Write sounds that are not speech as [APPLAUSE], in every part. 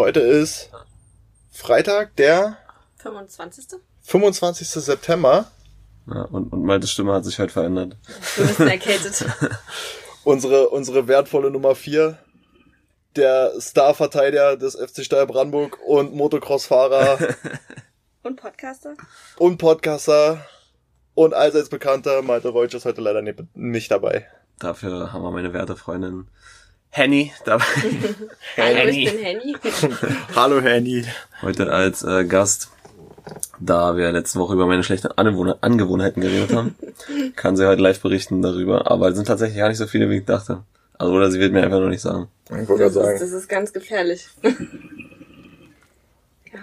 Heute ist Freitag, der 25. 25. September. Ja, und, und Maltes Stimme hat sich halt verändert. Du bist erkältet. [LAUGHS] Unsere, unsere wertvolle Nummer 4. Der Starverteidiger des FC Steyr Brandenburg und Motocross-Fahrer [LAUGHS] Und Podcaster? und Podcaster und allseits bekannter Malte Reutsch ist heute leider nicht, nicht dabei. Dafür haben wir meine werte Freundin Henny dabei. [LAUGHS] Hallo, ich bin Henny. [LAUGHS] Hallo Henny. Heute als äh, Gast. Da wir letzte Woche über meine schlechten Angewohn Angewohnheiten geredet haben, [LAUGHS] kann sie heute live berichten darüber. Aber es sind tatsächlich gar nicht so viele, wie ich dachte. Also, oder sie wird mir einfach noch nicht sagen. Ich wollte Das gerade ist, sagen. das ist ganz gefährlich.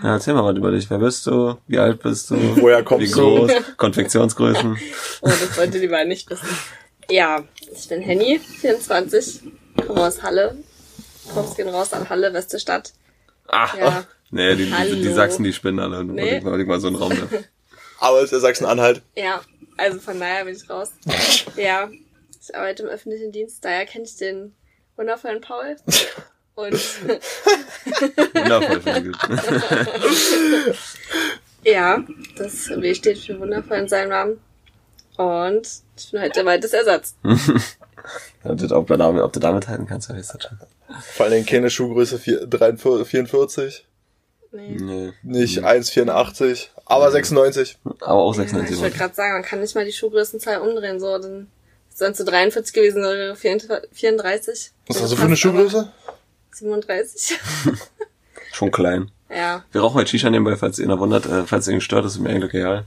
Ja, erzähl mal was über dich. Wer bist du? Wie alt bist du? Woher kommst Wie du? groß? Konfektionsgrößen? Oh, das sollte die beiden nicht wissen. Ja, ich bin Henny, 24, komme aus Halle. Props gehen raus an Halle, beste Stadt. Ach, Ja. [LAUGHS] nee, die, die, die. Sachsen, die spinnen alle. Nee. Ich mal, ich mal so einen Raum da. [LAUGHS] Aber es ist der Sachsen-Anhalt. Ja, also von daher bin ich raus. [LAUGHS] Ja, ich arbeite im öffentlichen Dienst, daher kenne ich den wundervollen Paul. Und Wundervoll ich ja, das W steht für wundervoll in seinem Namen. Und ich bin heute Waltes Ersatz. Ja, ob, du damit, ob du damit halten kannst, weiß das schon. Vor allen Dingen keine Schuhgröße 4 43 44, Nee. Nee. nicht 1,84, aber 96. Aber auch Ja, 96 ich wollte gerade sagen, man kann nicht mal die Schuhgrößenzahl umdrehen, so, dann dann zu 43 gewesen, wäre 34. Was hast du für eine Schuhgröße? 37. [LAUGHS] Schon klein. ja. Wir rauchen heute Shisha nebenbei, falls ihr noch wundert. Äh, falls ihr ihn stört, ist mir eigentlich egal.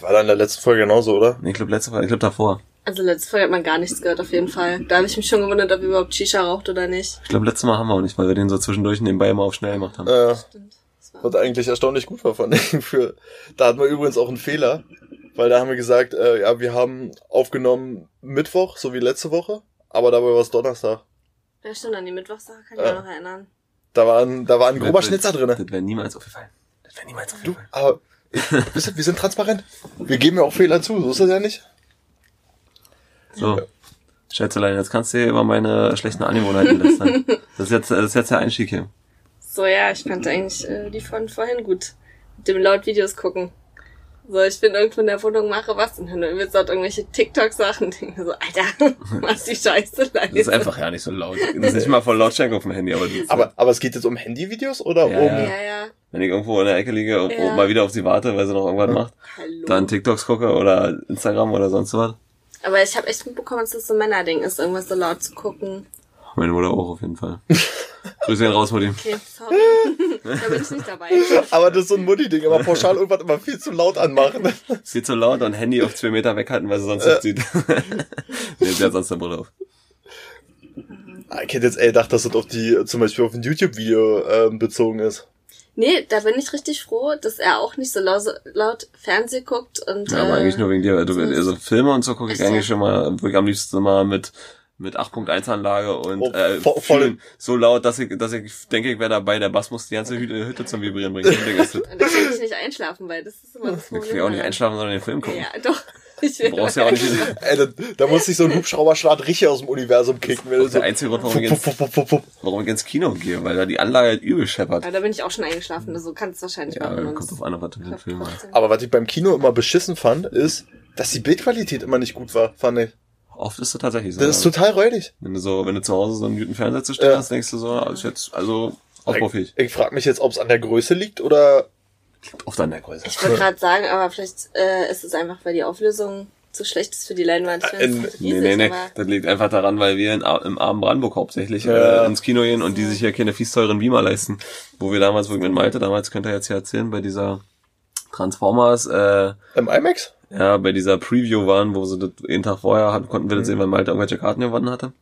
War da in der letzten Folge genauso, oder? Nee, ich glaube letzte Woche, ich glaube davor. Also letzte Folge hat man gar nichts gehört, auf jeden Fall. Da habe ich mich schon gewundert, ob ihr überhaupt Shisha raucht oder nicht. Ich glaube letztes Mal haben wir auch nicht, weil wir den so zwischendurch nebenbei immer auf schnell gemacht haben. Äh, Stimmt. Was eigentlich erstaunlich gut war von [LAUGHS] denen für. Da hatten wir übrigens auch einen Fehler, weil da haben wir gesagt, äh, ja, wir haben aufgenommen Mittwoch, so wie letzte Woche, aber dabei war es Donnerstag. ja, stimmt, an die Mittwochssache kann ich Ja. mich noch erinnern. Da war ein, da war ein grober Schnitzer drinne. Das wäre niemals aufgefallen. Das wäre niemals Du, aufgefallen. aber [LAUGHS] ich, wisst ihr, wir sind transparent. Wir geben ja auch Fehler zu, so ist das ja nicht. So. Schätzelein, jetzt kannst du dir über meine schlechten Angewohnheiten lästern. [LAUGHS] Das ist jetzt, das ist jetzt der Einstieg hier. So, ja, ich fand eigentlich äh, die von vorhin gut. Mit dem laut Videos gucken. So, ich bin irgendwo in der Wohnung, mache was und dann wird dort irgendwelche TikTok-Sachen. Denke mir so, Alter, [LAUGHS] mach die Scheiße leise. Das ist einfach ja nicht so laut. Das ist nicht mal voll Lautstärke auf dem Handy, aber, das Aber, aber es geht jetzt um Handyvideos oder Ja, um. ja. Ja, ja. wenn ich irgendwo in der Ecke liege und Ja. mal wieder auf sie warte, weil sie noch irgendwas macht, Hallo. dann TikToks gucke oder Instagram oder sonst was. Aber ich habe echt mitbekommen, dass das so ein Männerding ist, irgendwas so laut zu gucken. Meine Mutter auch auf jeden Fall. [LAUGHS] Grüße ihn raus, Mutti. Okay, sorry. da bin ich nicht dabei. [LAUGHS] Aber das ist so ein Mutti-Ding, immer pauschal irgendwas immer viel zu laut anmachen. [LAUGHS] Viel zu laut und Handy auf zwei Meter weghalten, weil sie sonst nicht sieht. nee, sie hat sonst eine Brille auf. Ah, Ich hätte jetzt eher gedacht, dass das auf die, zum Beispiel auf ein YouTube-Video ähm, bezogen ist. Nee, da bin ich richtig froh, dass er auch nicht so laut, laut Fernsehen guckt und Ja, aber äh, eigentlich nur wegen dir. Du, also Filme und so gucke ich eigentlich schon mal, wirklich am liebsten immer mit mit 8.1 Anlage und Oh, äh, vo- voll- so laut, dass ich, dass ich denke, ich wäre dabei, der Bass muss die ganze Hütte, Hütte zum Vibrieren bringen. [LAUGHS] Ich Und da kann ich nicht einschlafen, weil das ist immer das Ich Problem. will auch nicht einschlafen, sondern den Film gucken. Ja, doch. Ich [LAUGHS] will Du brauchst ja auch nicht, Ey, da, da muss sich so ein Hubschrauberstart richtig aus dem Universum kicken. Wenn du so der einzige Grund, warum ins, fupp, fupp, fupp. warum ich ins Kino gehe, weil da die Anlage halt übel scheppert. Aber da bin ich auch schon eingeschlafen, also kannst du wahrscheinlich Ja, machen. kommt drauf an, was du den Film hast. Aber was ich beim Kino immer beschissen fand, ist, dass die Bildqualität immer nicht gut war, fand ich. Oft ist das tatsächlich so. Das ist ja. total räudig. wenn du so, wenn du zu Hause so einen guten Fernseher zu stehen Ja. hast, denkst du so, also jetzt, also ausbaufähig. Ich, ich frage mich jetzt, ob es an der Größe liegt oder Oft an der Größe. Ich wollte gerade sagen, aber vielleicht äh, ist es einfach, weil die Auflösung zu schlecht ist für die Leinwand. Äh, riesig, Nee, nee, nee. aber Das liegt einfach daran, weil wir in, im armen Brandenburg hauptsächlich Ja. äh, ins Kino gehen und die sich hier keine fies teuren Beamer leisten. Wo wir damals, wo ich mit Malte, damals könnt ihr jetzt hier erzählen, bei dieser Transformers, äh, im IMAX? ja, bei dieser Preview waren, wo sie das jeden Tag vorher hatten, konnten wir das sehen, weil Malte irgendwelche Karten gewonnen hatte.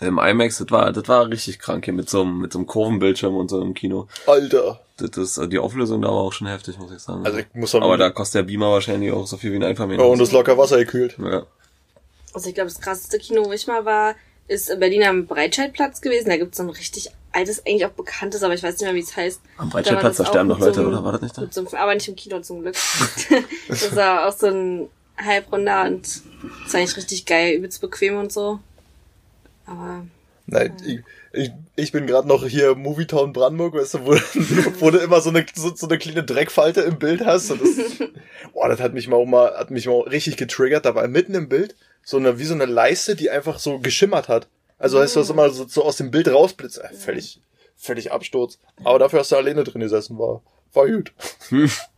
Im IMAX, das war, das war richtig krank hier mit so einem, mit so einem Kurvenbildschirm und so im Kino. Alter. Das ist, die Auflösung da war auch schon heftig, muss ich sagen. Also ich muss sagen, Aber da kostet der Beamer wahrscheinlich auch so viel wie ein oh, Einfamilienhaus. und das locker Wasser gekühlt. ja. Also ich glaube, das krasseste Kino, wo ich mal war, ist in Berlin am Breitscheidplatz gewesen. Da gibt's so ein richtig altes, eigentlich auch bekanntes, aber ich weiß nicht mehr, wie es heißt. Am Da Breitscheidplatz, da das sterben doch Leute, so einem- oder war das nicht da? So einem, aber nicht im Kino zum Glück. [LAUGHS] das war auch so ein Halbrunder und ist eigentlich richtig geil, übelst bequem und so. Aber Nein, ich, ich, ich bin gerade noch hier Movietown Brandenburg, weißt du, wo, [LAUGHS] wo du immer so eine, so, so eine kleine Dreckfalte im Bild hast. Und das, [LAUGHS] boah, das hat mich mal auch mal, hat mich mal richtig getriggert. Da war mitten im Bild so eine, wie so eine Leiste, die einfach so geschimmert hat. Also heißt das immer so, so aus dem Bild rausblitzt. Äh, völlig, völlig Absturz. Aber dafür hast du alleine drin gesessen, war, war gut. [LAUGHS]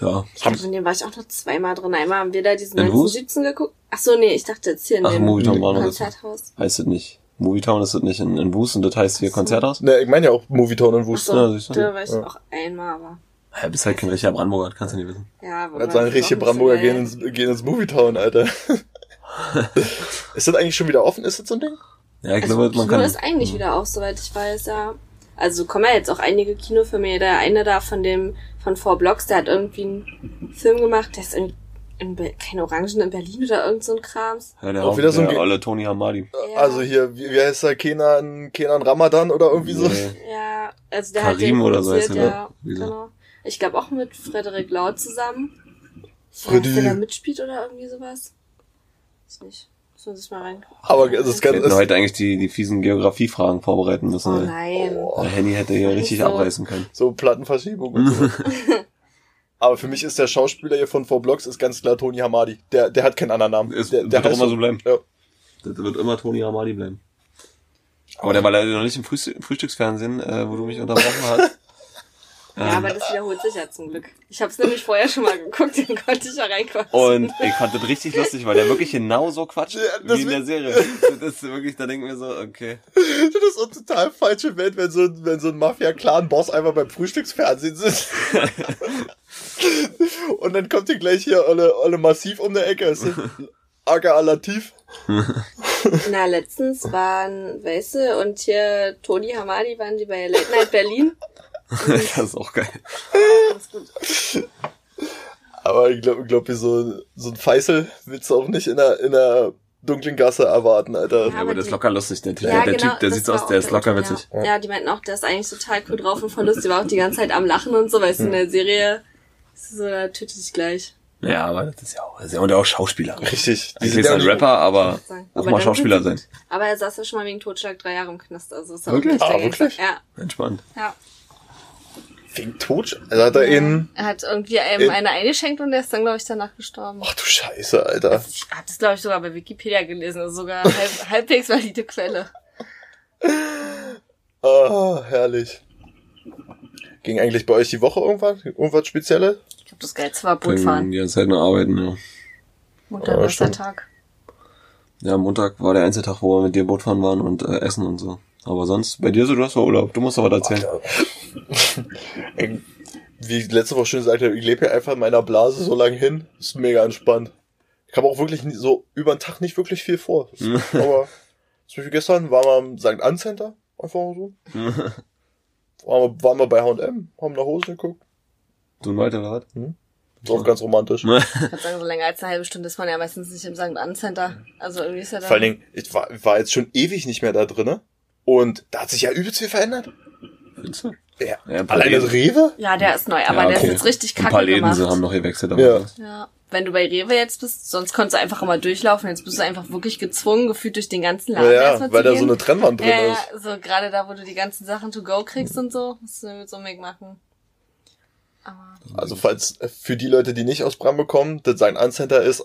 Ja. Ich glaube, in dem war ich auch noch zweimal drin. Einmal haben wir da diesen In Wus? 1917 geguckt. Ach so, nee, ich dachte jetzt hier in Ach, dem Movietown war. Konzerthaus. Heißt es nicht. Movietown ist das nicht in, in Wust und das heißt hier Konzerthaus? Ne, ich meine ja auch Movietown und Ach Wust. so, Ja, da war ich Ja. auch einmal, aber Ja, bist halt kein richtiger Brandenburger, das kannst du nicht wissen. ja. man sagen richtige Brandenburger so gehen ins, gehen ins Movietown, Alter. [LAUGHS] ist das eigentlich schon wieder offen? Ist das so ein Ding? Ja, ich Also glaube, Kino man kann. ist eigentlich wieder auf, soweit ich weiß, ja. Also kommen ja jetzt auch einige Kinofilme. Der eine da von dem, von Four Blocks, der hat irgendwie einen Film gemacht, der ist in, in Be keine Orangen in Berlin oder irgend so ein Krams. Ja, der Auch auch wieder so ein der olle Tony Hamadi. Ja. Also hier, wie, wie heißt der? Kenan, Kenan Ramadan oder irgendwie so? Nee. Ja, also der Karim hat den oder so heißt er, ja, ne? Wieso? genau. Ich glaube auch mit Frederik Lau zusammen. Freddy. Ja, der da mitspielt oder irgendwie sowas? Weiß nicht. Mal rein. Aber das ist Wir ganz, hätten heute eigentlich die, die fiesen Geografiefragen vorbereiten müssen. Oh ey. nein. Der Henny hätte hier richtig so. abreißen können. so Plattenverschiebung und so. [LAUGHS] Aber für mich ist der Schauspieler hier von Four Blocks ist ganz klar Tony Hamadi. Der, der hat keinen anderen Namen. Es der, wird der auch immer so bleiben. Ja. Das wird immer Tony Hamadi bleiben. Aber der war leider noch nicht im Frühst Frühstücksfernsehen, äh, wo du mich unterbrochen hast. [LAUGHS] Ja, aber das wiederholt sich ja zum Glück. Ich habe es nämlich vorher schon mal geguckt, [LAUGHS] den konnte ich ja reinquatschen. Und ich fand das richtig lustig, weil der wirklich genau so quatscht Ja, wie in der Serie. [LAUGHS] Das ist wirklich, da denken wir so, okay. Das ist so total falsche Welt, wenn so, ein- wenn so ein Mafia-Clan-Boss einfach beim Frühstücksfernsehen sitzt. [LAUGHS] Und dann kommt hier gleich hier alle, alle massiv um der Ecke. Es sind Aga Latif. Na, letztens waren, weißt du, und hier Toni Hamadi waren die bei Late Night Berlin. [LAUGHS] Das ist auch geil. Aber ich glaube, glaub, wie so, so ein Feißel willst du auch nicht in der, in der dunklen Gasse erwarten, Alter. Ja, aber der ist locker lustig. Der, Typ- Ja, der genau, Typ, der sieht war aus, der ist locker Typ, witzig. Ja. ja, die meinten auch, der ist eigentlich total cool drauf und voll lustig. Die war auch die ganze Zeit am Lachen und so, weißt du, in der Serie ist so, da tötet sich gleich. Ja, aber das ist ja auch, ist ja und auch Schauspieler. Richtig. Die sind ist ja ein Rapper, aber auch mal Schauspieler sein. Aber er saß ja schon mal wegen Totschlag drei Jahre im Knast, also ist er Wirklich? auch Ah, nicht wirklich? Ja, Entspannt. ja. Wegen Tod? Also hat er ihn. Er hat irgendwie einem In- eine eingeschenkt und der ist dann, glaube ich, danach gestorben. Ach du Scheiße, Alter. Ich habe das, glaube ich, sogar bei Wikipedia gelesen. Also sogar [LAUGHS] halb, halbwegs valide Quelle. Ah, herrlich. Ging eigentlich bei euch die Woche irgendwas? Irgendwas Spezielles? Ich glaube, das Geilste war Bootfahren. die ganze Zeit nur arbeiten, ja. Montag, Ja, bester stimmt. Tag. Ja, Montag war der einzige Tag, wo wir mit dir Boot fahren waren und äh, essen und so. Aber sonst, bei dir so, du hast doch Urlaub. Du musst doch was erzählen. [LAUGHS] Wie ich letzte Woche schon gesagt habe, ich lebe hier einfach in meiner Blase so lange hin. Ist mega entspannt. Ich habe auch wirklich nie, so über den Tag nicht wirklich viel vor. [LAUGHS] Aber zum Beispiel gestern waren wir am St. Ann Center. Einfach mal so. [LAUGHS] Waren wir, waren wir bei H&M, haben nach Hose geguckt. Du und Walter, oder was? Ist auch ganz romantisch. Ich würde sagen, so länger als eine halbe Stunde ist man ja meistens nicht im St. Ann Center. Also irgendwie ist ja da. Vor allen Dingen, ich war, war jetzt schon ewig nicht mehr da drinne. Und da hat sich ja übelst viel verändert. Findest du? Ja. Ja, ein paar Alleine das. Rewe? Ja, der ist neu, aber Ja, der okay. ist jetzt richtig Ein paar kacke Läden gemacht. sie haben noch gewechselt. Ja. Ja. Wenn du bei Rewe jetzt bist, sonst konntest du einfach immer durchlaufen. Jetzt bist du einfach wirklich gezwungen, gefühlt durch den ganzen Laden Ja, ja, weil zu da so eine Trennwand drin ja, ja, ist. so gerade da, wo du die ganzen Sachen to go kriegst und so, musst du mit so einem Weg machen. Aber Also falls äh, für die Leute, die nicht aus Brandenburg kommen, das St. Ann Center ist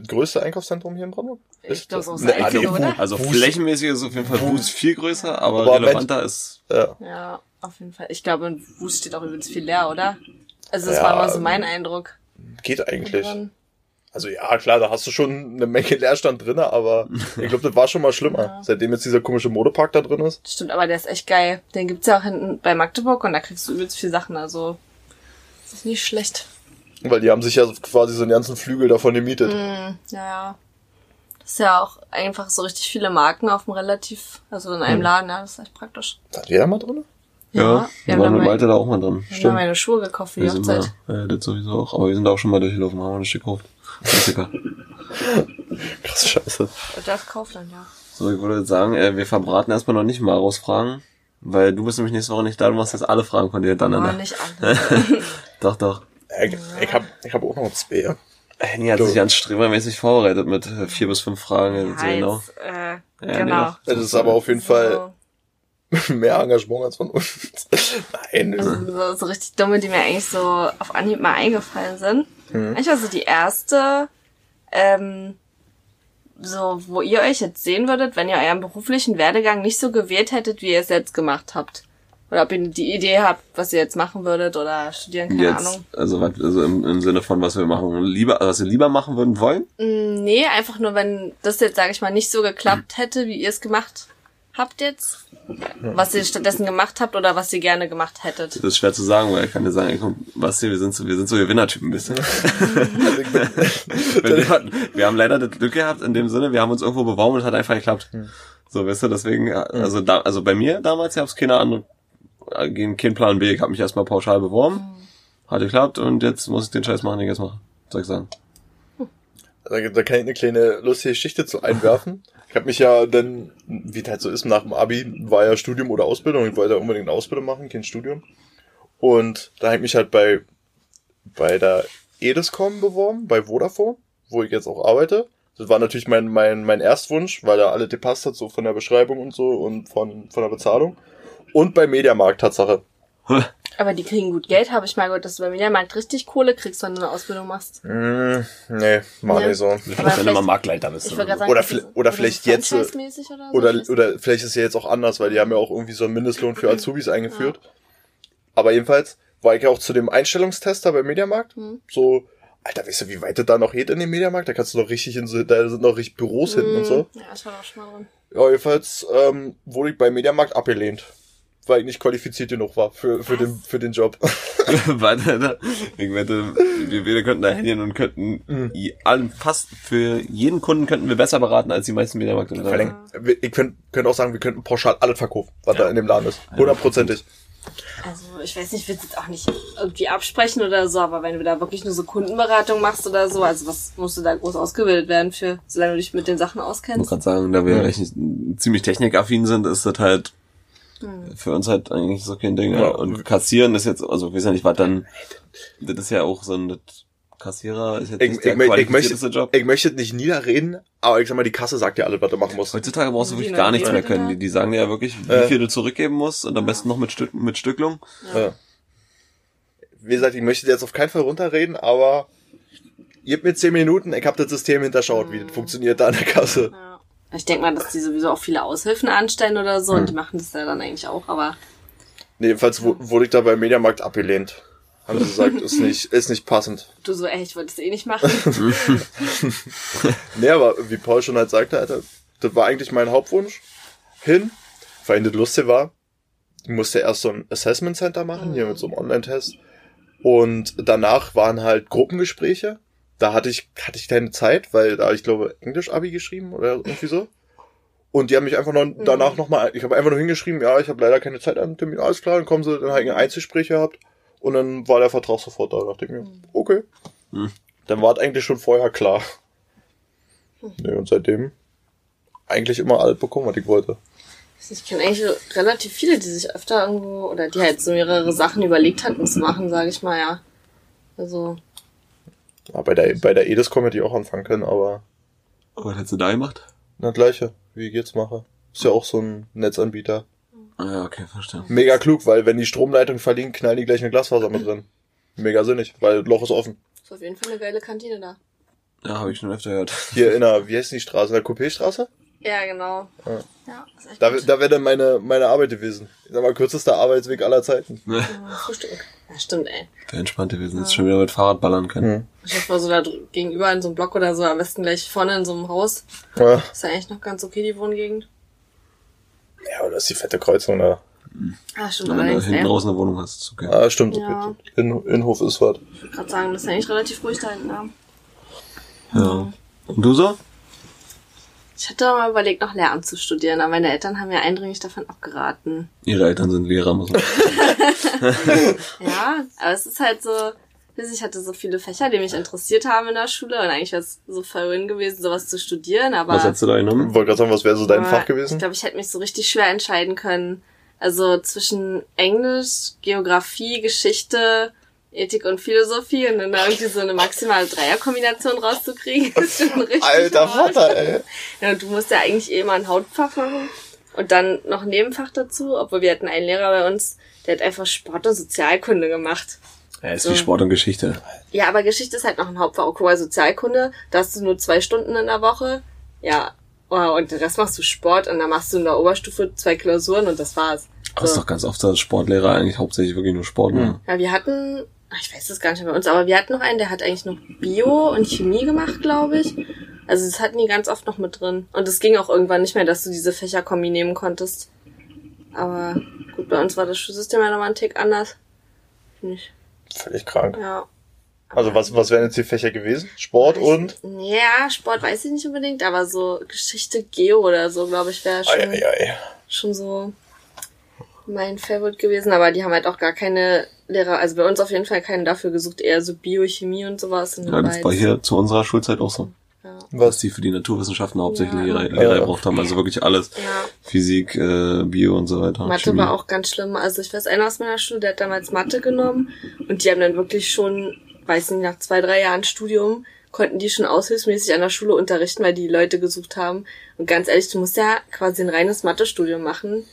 das größte Einkaufszentrum hier in Brandenburg. ich Ist glaube, das- so ist Ne, das einzige, also- oder? Also Fuß- flächenmäßig ist auf jeden Fall Fuß viel größer, aber, Aber relevanter ist. Ja. Ja, auf jeden Fall. Ich glaube, in Wust steht auch übrigens viel leer, oder? Also das Ja, war immer so mein Eindruck. Geht eigentlich. Also ja, klar, da hast du schon eine Menge Leerstand drin, aber [LAUGHS] ich glaube, das war schon mal schlimmer. Ja. Seitdem jetzt dieser komische Modepark da drin ist. Stimmt, aber der ist echt geil. Den gibt's ja auch hinten bei Magdeburg und da kriegst du übelst viel Sachen, also das ist nicht schlecht. Weil die haben sich ja quasi so einen ganzen Flügel davon gemietet. Mhm, ja, ja. Das ist ja auch einfach so richtig viele Marken auf dem relativ, also in einem Mhm. Laden, ja, das ist echt praktisch. Hat jeder mal drin? Ja, wir wir haben waren da mit Walter da auch mal drin. wir haben da meine Schuhe gekauft für die sind mal, Hochzeit. äh, das sowieso auch. Aber wir sind da auch schon mal durchgelaufen, haben wir nicht gekauft. Klassiker. [LAUGHS] Krass scheiße. Und das kauft dann, ja. So, ich würde jetzt sagen, äh, wir verbraten erstmal noch nicht Maros Fragen, weil du bist nämlich nächste Woche nicht da, du machst jetzt alle Fragen von dir Aber hintereinander. nicht alles. [LAUGHS] Doch, doch. Ich, ich hab, ich hab auch noch zwei. Henny hat Du. sich ganz strebermäßig vorbereitet mit äh, vier bis fünf Fragen. Ja, so genau. jetzt, äh, Ja, genau. nee, Das ist aber auf jeden Fall So, [LAUGHS] mehr Engagement als von uns. [LAUGHS] Nein. also so, so richtig dumme, die mir eigentlich so auf Anhieb mal eingefallen sind. Mhm. Eigentlich war so die erste, ähm, so, wo ihr euch jetzt sehen würdet, wenn ihr euren beruflichen Werdegang nicht so gewählt hättet, wie ihr es jetzt gemacht habt. Oder ob ihr die Idee habt, was ihr jetzt machen würdet oder studieren, keine Jetzt, Ahnung. also, was, also im, im Sinne von, was wir machen, lieber, was wir lieber machen würden wollen. Mm, Nee, einfach nur, wenn das jetzt, sage ich mal, nicht so geklappt hätte, wie ihr es gemacht habt jetzt. Was ihr stattdessen gemacht habt oder was ihr gerne gemacht hättet. Das ist schwer zu sagen, weil ich kann dir sagen, komm, Basti, wir sind so, wir sind so Gewinnertypen ein bisschen. Also ich [LAUGHS] wir, wir haben leider das Glück gehabt, in dem Sinne, wir haben uns irgendwo beworben und es hat einfach geklappt. So, weißt du, deswegen, also da, also bei mir damals gab es keine andere, äh, kein Plan B. Ich habe mich erstmal pauschal beworben, hat geklappt und jetzt muss ich den Scheiß machen, den ich jetzt mache. Soll ich sagen. da, da kann ich eine kleine lustige Geschichte zu einwerfen. Ich habe mich ja dann, wie das halt so ist, nach dem Abi war ja Studium oder Ausbildung. Ich wollte unbedingt eine Ausbildung machen, kein Studium. Und da habe ich mich halt bei, bei der Edescom beworben, bei Vodafone, wo ich jetzt auch arbeite. Das war natürlich mein, mein, mein Erstwunsch, weil da alle gepasst hat, so von der Beschreibung und so und von, von der Bezahlung. Und bei Mediamarkt, Tatsache. [LAUGHS] Aber die kriegen gut Geld, habe ich mal gehört, dass du beim Mediamarkt richtig Kohle kriegst, wenn du eine Ausbildung machst. Mm, nee, mach Ja. nicht so. Aber wenn du mal Marktleiter bist. Ich gerade sagen, Oder ist das- vle- oder vielleicht so jetzt, äh, Oder, so? Oder, Ich oder vielleicht ist es ja jetzt auch anders, weil die haben ja auch irgendwie so einen Mindestlohn für Azubis eingeführt. Aber jedenfalls war ich ja auch zu dem Einstellungstester beim Mediamarkt. Mhm. So, Alter, weißt du, wie weit das da noch geht in dem Mediamarkt? Da kannst du noch richtig in so, da sind noch richtig Büros hinten und so. Mm, Ja, ich war auch schon mal drin. Ja, jedenfalls ähm, wurde ich beim Mediamarkt abgelehnt. Weil ich nicht qualifiziert genug war für, für, den, für den Job. [LAUGHS] Warte, da- ich wette, wir, wir könnten da hingehen und könnten Mhm. allen, fast für jeden Kunden könnten wir besser beraten als die meisten Mediamarkt. Vor allem, wir- Ich könnte könnt auch sagen, wir könnten pauschal alles verkaufen, was da in dem Laden ist. Hundertprozentig. Also, ich weiß nicht, ich will es jetzt auch nicht irgendwie absprechen oder so, aber wenn du da wirklich nur so Kundenberatung machst oder so, also was musst du da groß ausgebildet werden für, solange du dich mit den Sachen Ich wollte auskennst? gerade sagen, da wir recht, ziemlich technikaffin sind, ist das halt. Für uns halt eigentlich so kein Ding. Ja. Und kassieren ist jetzt, also ich weiß ja nicht, was dann, das ist ja auch so ein das Kassierer ist jetzt Ich, nicht ich, der ich, qualifizierteste möchte, Job. ich möchte nicht niederreden, aber ich sag mal, die Kasse sagt ja alles, was du machen musst. Heutzutage brauchst du wirklich gar nichts mehr können. Die, die sagen dir ja wirklich, wie Äh. viel du zurückgeben musst und am besten noch mit, Stück, mit Stücklung. Ja. Wie gesagt, ich möchte jetzt auf keinen Fall runterreden, aber gib mir zehn Minuten, ich habe das System hinterschaut, wie das funktioniert da an der Kasse. Ja. Ich denke mal, dass die sowieso auch viele Aushilfen anstellen oder so Hm. und die machen das ja dann eigentlich auch, aber Nee, jedenfalls wu- wurde ich da beim Mediamarkt abgelehnt. Haben sie gesagt, ist [LAUGHS] nicht, ist nicht passend. du so, ey, ich wollte es eh nicht machen. [LAUGHS] Nee, aber wie Paul schon halt sagte, Alter, das war eigentlich mein Hauptwunsch. Hin, weil das lustig war. Ich musste erst so ein Assessment Center machen, hier mit so einem Online-Test. Und danach waren halt Gruppengespräche. Da hatte ich, hatte ich keine Zeit, weil da, ich glaube, Englisch-Abi geschrieben oder irgendwie so. Und die haben mich einfach noch danach nochmal, ich habe einfach nur hingeschrieben, ja, ich habe leider keine Zeit an dem Termin, alles klar, dann kommen sie, dann habe ich ein Einzelgespräch gehabt und dann war der Vertrag sofort da. Da dachte ich mir, okay. Hm. Dann war es eigentlich schon vorher klar. Nee, und seitdem eigentlich immer alles bekommen, was ich wollte. Ich kenne eigentlich relativ viele, die sich öfter irgendwo oder die halt so mehrere Sachen überlegt hatten zu machen, sage ich mal, ja. Also, Ja, bei der, bei der Edis hätte ich auch anfangen können, aber Was hättest du da gemacht? na gleiche, wie ich jetzt mache. Ist ja auch so ein Netzanbieter. Ah, ja, okay, verstehe. Mega klug, weil wenn die Stromleitung verlieren, knallen die gleich eine Glasfaser mit drin. Mega sinnig, weil das Loch ist offen. ist auf jeden Fall eine geile Kantine da. Ja, habe ich schon öfter gehört. Hier in der, [LAUGHS] wie heißt die Straße? In der Coupé-Straße? Ja, genau. Ja. Ja, Da, da wäre dann meine, meine Arbeit gewesen. Ich sag mal, kürzester Arbeitsweg aller Zeiten. Ja, Frühstück. Ja, stimmt, ey. Der entspannt gewesen ist, schon wieder mit Fahrrad ballern können. Hm. Ich hoffe mal so da gegenüber in so einem Block oder so, am besten gleich vorne in so einem Haus. Ja, Ist ja eigentlich noch ganz okay, die Wohngegend. ja oder ist die fette Kreuzung da? Ah, stimmt, Wenn du hinten raus eine Wohnung hast, ist okay. Ah, stimmt. Ja. Okay. In, Innenhof ist was. Ich wollte gerade sagen, das ist eigentlich relativ ruhig da hinten, ja. Ja. Und du so? Ich hatte mal überlegt, noch Lehramt zu studieren, aber meine Eltern haben mir eindringlich davon abgeraten. Ihre Eltern sind Lehrer, muss man [LAUGHS] [LAUGHS] Ja, aber es ist halt so, ich hatte so viele Fächer, die mich interessiert haben in der Schule und eigentlich wäre es so voll win gewesen, sowas zu studieren, aber Was hättest du da Ich genommen? wollte gerade sagen, was wäre so dein Fach Ich gewesen? glaube, ich hätte mich so richtig schwer entscheiden können. Also zwischen Englisch, Geografie, Geschichte Ethik und Philosophie und dann da irgendwie so eine maximale Dreierkombination rauszukriegen, [LAUGHS] ist schon richtig. Alter hart. Vater, ey. Ja, und du musst ja eigentlich eh immer ein Hauptfach machen und dann noch ein Nebenfach dazu, obwohl wir hatten einen Lehrer bei uns, der hat einfach Sport und Sozialkunde gemacht. Ja, ist So. wie Sport und Geschichte. Ja, aber Geschichte ist halt noch ein Hauptfach. Guck mal, Sozialkunde, da hast du nur zwei Stunden in der Woche. Ja, oh, und den Rest machst du Sport und dann machst du in der Oberstufe zwei Klausuren und das war's. Aber ist doch ganz oft so, dass Sportlehrer eigentlich hauptsächlich wirklich nur Sport machen. Ja, wir hatten, ach, ich weiß das gar nicht mehr bei uns, aber wir hatten noch einen, der hat eigentlich noch Bio und Chemie gemacht, glaube ich. Also das hatten die ganz oft noch mit drin. Und es ging auch irgendwann nicht mehr, dass du diese Fächerkombi nehmen konntest. Aber gut, bei uns war das Schulsystem ja nochmal ein Tick anders. Finde ich. Völlig krank. Ja. Also was, was wären jetzt die Fächer gewesen? Sport und? Ja, Sport weiß ich nicht unbedingt, aber so Geschichte, Geo oder so, glaube ich, wäre schon, Ei, ei, ei. schon so mein Favorite gewesen. Aber die haben halt auch gar keine Lehrer, also bei uns auf jeden Fall keinen dafür gesucht, eher so Biochemie und sowas. Und Ja, das war hier zu unserer Schulzeit auch so. Ja. Was die für die Naturwissenschaften hauptsächlich Ja. Lehrer, Lehrer Ja. gebraucht haben. Also wirklich alles. Ja. Physik, äh, Bio und so weiter. Mathe Chemie. war auch ganz schlimm. Also ich weiß, einer aus meiner Schule, der hat damals Mathe genommen und die haben dann wirklich schon, weiß nicht, nach zwei, drei Jahren Studium konnten die schon aushilfsmäßig an der Schule unterrichten, weil die Leute gesucht haben. Und ganz ehrlich, du musst ja quasi ein reines Mathe-Studium machen.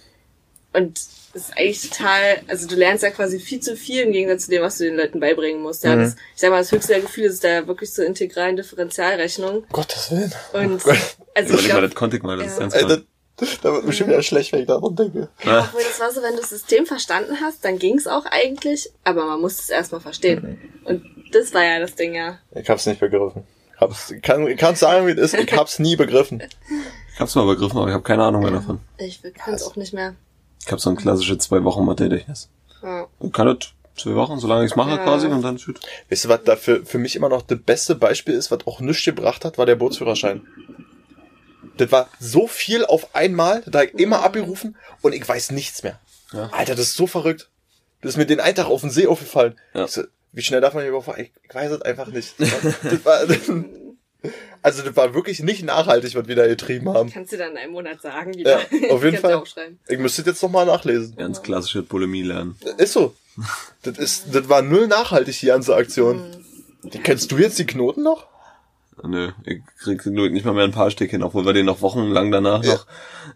Und das ist eigentlich total, also du lernst ja quasi viel zu viel im Gegensatz zu dem, was du den Leuten beibringen musst. Ja, Mhm. das, ich sag mal, das höchste der Gefühle ist da wirklich zur integralen Differentialrechnung. Gottes Willen. Und Gott. also ich glaub, das konnte ich mal, das ist Ja. ganz Ey, klar. das, da wird mir schon wieder schlecht, wenn ich daran denke. Ja. Obwohl, das war so, wenn du das System verstanden hast, dann ging's auch eigentlich, aber man muss es erstmal verstehen. Und das war ja das Ding, ja. Ich hab's nicht begriffen. Hab's, kann, ich kann's sagen, wie es ist, ich hab's nie begriffen. Ich hab's mal begriffen, aber ich habe keine Ahnung mehr davon. Ich kann es auch nicht mehr. Ich habe so ein klassische zwei Wochen Mathe-Gedächtnis. Ja. Ich kann das zwei Wochen, solange ich's mache Ja. quasi und dann shoot. Weißt du, was da für, für mich immer noch das beste Beispiel ist, was auch nichts gebracht hat, war der Bootsführerschein. Das war so viel auf einmal, da ich immer abgerufen und ich weiß nichts mehr. Ja. Alter, das ist so verrückt. Das ist mir den einen Tag auf den See aufgefallen. Ja. Ich so, wie schnell darf man hier überfahren? Ich, ich weiß es einfach nicht. [LAUGHS] Das war, also das war wirklich nicht nachhaltig, was wir da getrieben haben. Kannst du dann in einem Monat sagen, Ja, wieder. auf jeden [LAUGHS] Fall. Ich müsste jetzt noch mal nachlesen. Ganz klassische Bulimie lernen. Ist so. Das ist, das war null nachhaltig, die ganze Aktion. Die, kennst du jetzt die Knoten noch? Nö, ich krieg nur nicht mal mehr ein paar Stück hin, obwohl wir den noch wochenlang danach Ja. noch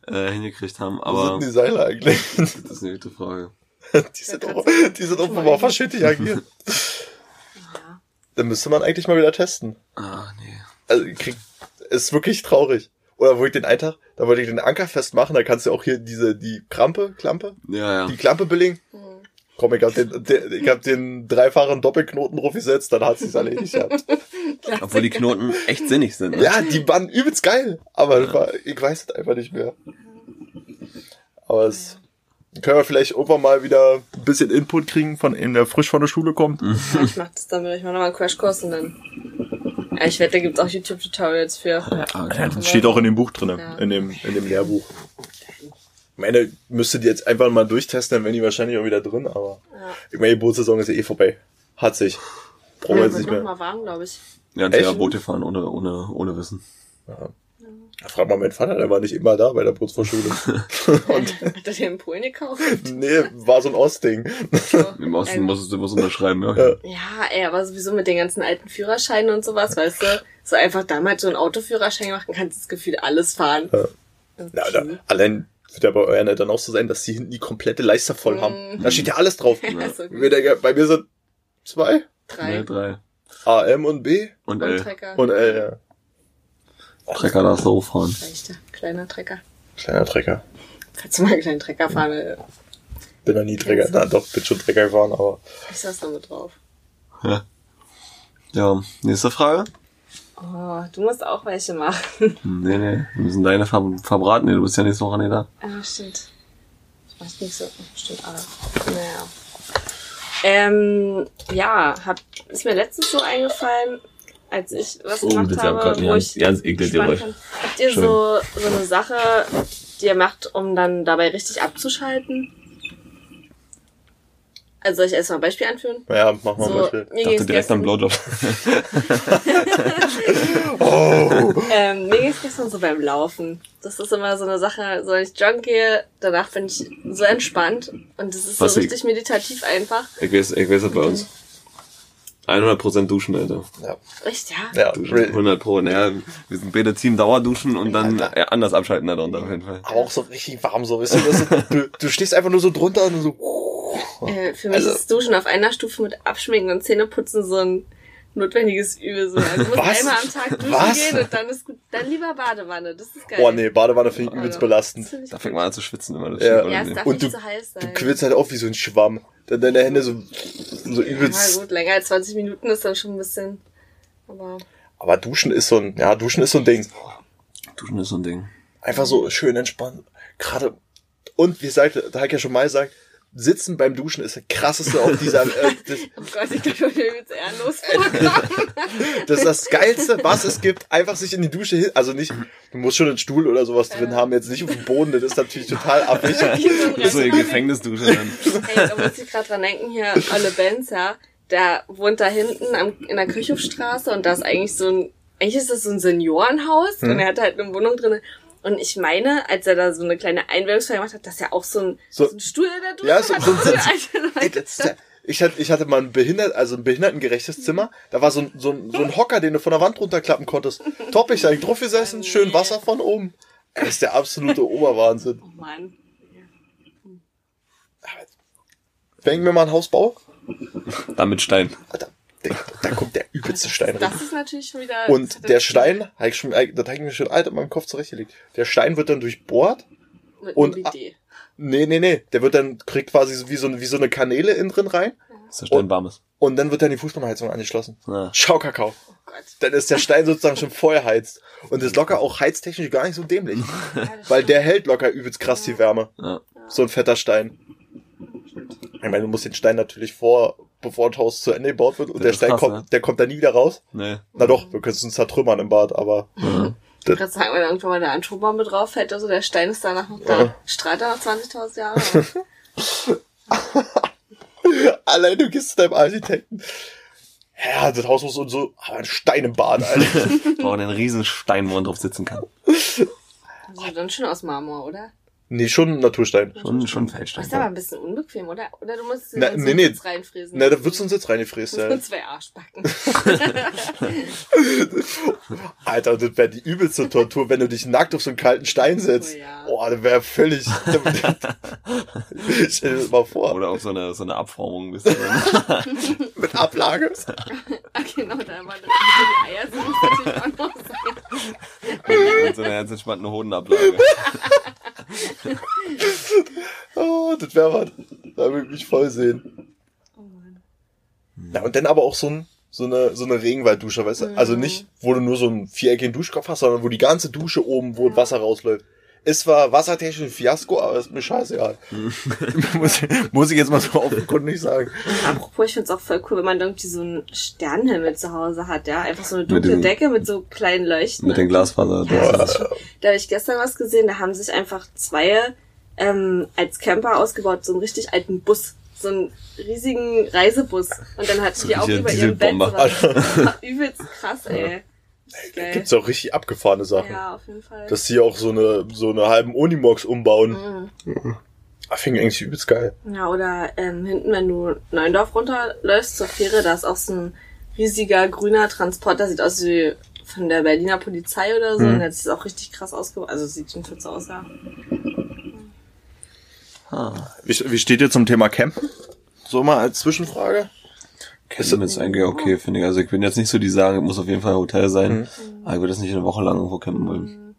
äh, hingekriegt haben. Wo Aber sind die Seile eigentlich? das ist eine gute Frage. Die sind auch, die sind offenbar verschüttet agiert. Ja. [LAUGHS] Dann müsste man eigentlich mal wieder testen. Ah. Also, ich krieg, ist wirklich traurig. Oder wo ich den einen Tag, da wollte ich den Anker festmachen, da kannst du auch hier diese, die Krampe, Klampe, Ja, ja. die Klampe belegen. Hm. Komm, ich hab den, den, ich hab den dreifachen Doppelknoten draufgesetzt, dann hat sich's erledigt gehabt. Obwohl die Knoten echt sinnig sind. Ne? Ja, die waren übelst geil, aber war, ich weiß es einfach nicht mehr. Aber es können wir vielleicht irgendwann mal wieder ein bisschen Input kriegen von einem, der frisch von der Schule kommt. Mhm. [LAUGHS] Ja, ich mach das dann mit euch mal nochmal einen Crashkurs und dann. Ja, ich wette, da gibt's auch YouTube-Tutorials für. Ah, okay. Das steht auch in dem Buch drin, Ja. in dem, in dem Lehrbuch. Ich meine, müsstet ihr jetzt einfach mal durchtesten, dann wären die wahrscheinlich auch wieder drin, aber Ja. ich meine, die Bootssaison ist ja eh vorbei. Hat sich. Brauchen wir Ja, jetzt nicht noch mehr. mal warm, glaube ich. Ja, ja, Boote fahren ohne, ohne, ohne Wissen. Ja, frag mal meinen Vater, der war nicht immer da bei der Bootsvorschule. [LAUGHS] Und, Hat er dir in Polen gekauft? nee, war so ein Ostding. So. Im Osten Ähm, musst du was unterschreiben, ja. Ja. Ja, ey, aber sowieso mit den ganzen alten Führerscheinen und sowas, weißt du, so einfach damals so einen Autoführerschein gemacht und kannst das Gefühl alles fahren. Ja. Okay. Ja, da, allein wird ja bei euren Eltern auch so sein, dass die hinten die komplette Leiste voll haben. Da steht ja alles drauf. [LAUGHS] Ja, so Wir denken, bei mir sind zwei, drei. Nee, drei. A, M und B Und Und L. Trecker. und L, ja. Trecker darfst du hochfahren. Reicht ja. Kleiner Trecker. Kleiner Trecker. Falls du mal einen kleinen Trecker fahren will, Bin noch nie Trecker, na doch, bin schon Trecker gefahren, aber ich saß da mit drauf. Ja. Ja, nächste Frage. Oh, du musst auch welche machen. Hm, Nee, nee, wir müssen deine ver verbraten. Nee, du bist ja nächste Woche nicht da. Ah, stimmt. Ich weiß nicht so. Stimmt, aber. Naja. Ähm, ja, hab, ist mir letztens so eingefallen, als ich was Oh, gemacht habe, wo ganz- ich ganz Geräusch. kann. Habt ihr so, so eine Sache, die ihr macht, um dann dabei richtig abzuschalten? Also soll ich erstmal ein Beispiel anführen? ja, mach mal So, ein Beispiel. mir Ich dachte direkt am Blowjob. [LAUGHS] Oh! ähm, mir ging's gestern so beim Laufen. Das ist immer so eine Sache, so wenn ich joggen gehe, danach bin ich so entspannt und das ist Was so ich- richtig meditativ einfach. Ich weiß, ich weiß das bei uns. 100% duschen, Alter. Ja. Echt, ja? Ja, Duschen, real. 100 Pro. Naja, wir sind beide Team Dauerduschen und dann Alter. äh, anders abschalten darunter auf jeden Fall. aber auch so richtig warm, so, weißt du, du, du stehst einfach nur so drunter und so, Äh, für mich Also- ist Duschen auf einer Stufe mit Abschminken und Zähneputzen so ein notwendiges Übel. So. Also du musst Was? einmal am Tag duschen Was? gehen und dann ist gut. Dann lieber Badewanne, das ist geil. oh nee, Badewanne finde ich übelst belastend. Da fängt man an zu schwitzen immer. Das Ja. Ja, es darf Und nicht du- zu heiß sein. Du quillst halt auch wie so ein Schwamm. Dann deine Hände so, so ja, übelst. gut, länger als 20 Minuten ist dann schon ein bisschen. Aber Aber Duschen ist so ein, ja, Duschen ist so ein Ding. Duschen ist so ein Ding. Einfach so schön entspannt. Gerade, und wie sagte, da habe ich ja schon mal gesagt, Sitzen beim Duschen ist das krasseste auf dieser, äh, [LAUGHS] das, oh Gott, ich glaube, wir jetzt ehrenlos vorkommen. das ist das Geilste, was es gibt. Einfach sich in die Dusche hin, also nicht, du musst schon einen Stuhl oder sowas drin haben, jetzt nicht auf dem Boden, das ist natürlich total. [LAUGHS] Hier so ein So die Restaurant. Gefängnisdusche dann. Hey, da muss ich gerade dran denken, hier, Olle Benz, ja, der wohnt da hinten am, in der Kirchhofstraße und da ist eigentlich so ein, eigentlich ist das so ein Seniorenhaus Hm. und er hat halt eine Wohnung drin. Und ich meine, als er da so eine kleine Einweihungsfeier gemacht hat, dass er auch so ein, So- so, ein Stuhl in der Dusche Ja, so- hat. so [LAUGHS] ist ja, ich hatte, ich hatte mal ein behindert, also ein behindertengerechtes Zimmer. Da war so ein, so ein, so ein Hocker, den du von der Wand runterklappen konntest. Top, ich sag, drauf gesessen, schön Wasser von oben. Das ist der absolute Oberwahnsinn. Oh Mann. Ich mir mal ein Haus baue, Dann mit Stein. Alter, da, da kommt der übelste Stein rein. Das ist natürlich schon wieder... Und der Stein, hab ich schon, das habe ich mir schon alt in meinem Kopf zurechtgelegt. Der Stein wird dann durchbohrt. Mit und- einem Bidet. Nee, nee, nee. Der wird dann, kriegt quasi so wie so, eine- wie so eine Kanäle innen drin rein. Dass der Stein warm ist. Und dann wird dann die Fußbodenheizung angeschlossen. Ja. Schau, Kakao. Oh Gott. Dann ist der Stein sozusagen schon vorher heizt. Und ist locker auch heiztechnisch gar nicht so dämlich. [LAUGHS] Ja, Weil der hält locker übelst krass die Wärme. Ja. So ein fetter Stein. Ich meine, du musst den Stein natürlich vor, bevor das Haus zu Ende gebaut wird. Und Das der Stein krass, kommt, ne? der kommt da nie wieder raus. Nee. Na doch, wir können es uns zertrümmern im Bad, aber Ich kann sagen, wenn irgendwann mal eine Atombombe drauf fällt, also der Stein ist danach noch da. Ja. Strahlt er noch 20.000 Jahre. [LAUGHS] allein du gehst zu deinem Architekten. Ja, das Haus muss und so, aber ein Stein im Bad, Alter. [LAUGHS] Brauchen einen riesen Stein, wo man drauf sitzen kann. Also dann schon aus Marmor, oder? Nee, schon ein Naturstein. Schon, schon Das Feldstein. ist aber ein bisschen unbequem, oder? Oder du musst Na, den nee, nee. Sitz reinfräsen. Na, da wird's uns jetzt reingefräst, ja. Und zwei Arschbacken. [LAUGHS] Alter, das wäre die übelste Tortur, wenn du dich nackt auf so einen kalten Stein setzt. Oh ja. Boah, das wäre völlig. [LAUGHS] [LAUGHS] Stell dir das mal vor. Oder auf so eine, so eine Abformung. Bist du dann. Mit Ablage. Ah, genau, da war das die Eier sind natürlich auch noch sein. mit so einer ganz entspannten Hodenablage. [LAUGHS] Oh, das wäre was. Da würde ich mich voll sehen. Oh Mann. Ja, und dann aber auch so, ein, so eine, so eine Regenwalddusche, weißt du? Also nicht, wo du nur so einen viereckigen Duschkopf hast, sondern wo die ganze Dusche oben, wo das Wasser rausläuft. Es war wassertechnisch ein Fiasko, aber ist mir scheißegal. [LAUGHS] muss, muss ich jetzt mal so offenkundig sagen. Apropos, ich find's auch voll cool, wenn man irgendwie so einen Sternenhimmel zu Hause hat, ja? Einfach so eine dunkle den- Decke mit so kleinen Leuchten. Mit den Glasfaser. Ja, schon, da habe ich gestern was gesehen, da haben sich einfach zwei ähm, als Camper ausgebaut, so einen richtig alten Bus. So einen riesigen Reisebus. Und dann hatten die auch über ihrem Bett war [LAUGHS] übelst krass, ey. Geil. Gibt's auch richtig abgefahrene Sachen. Ja, auf jeden Fall. Dass die auch so eine, so eine halben Unimox umbauen. Mhm. Finde ich eigentlich übelst geil. Ja, oder ähm, hinten, wenn du Neuendorf runterläufst zur Fähre, da ist auch so ein riesiger grüner Transporter, sieht aus wie von der Berliner Polizei oder so. Mhm. Und das ist auch richtig krass ausgebaut. Also sieht schon so aus, ja. Ah. Wie, wie steht ihr zum Thema Campen? So mal als Zwischenfrage. Campen ist eigentlich okay, finde ich. Also ich bin jetzt nicht so, die sagen, es muss auf jeden Fall ein Hotel sein. Mhm. Aber ich würde jetzt nicht eine Woche lang irgendwo campen wollen.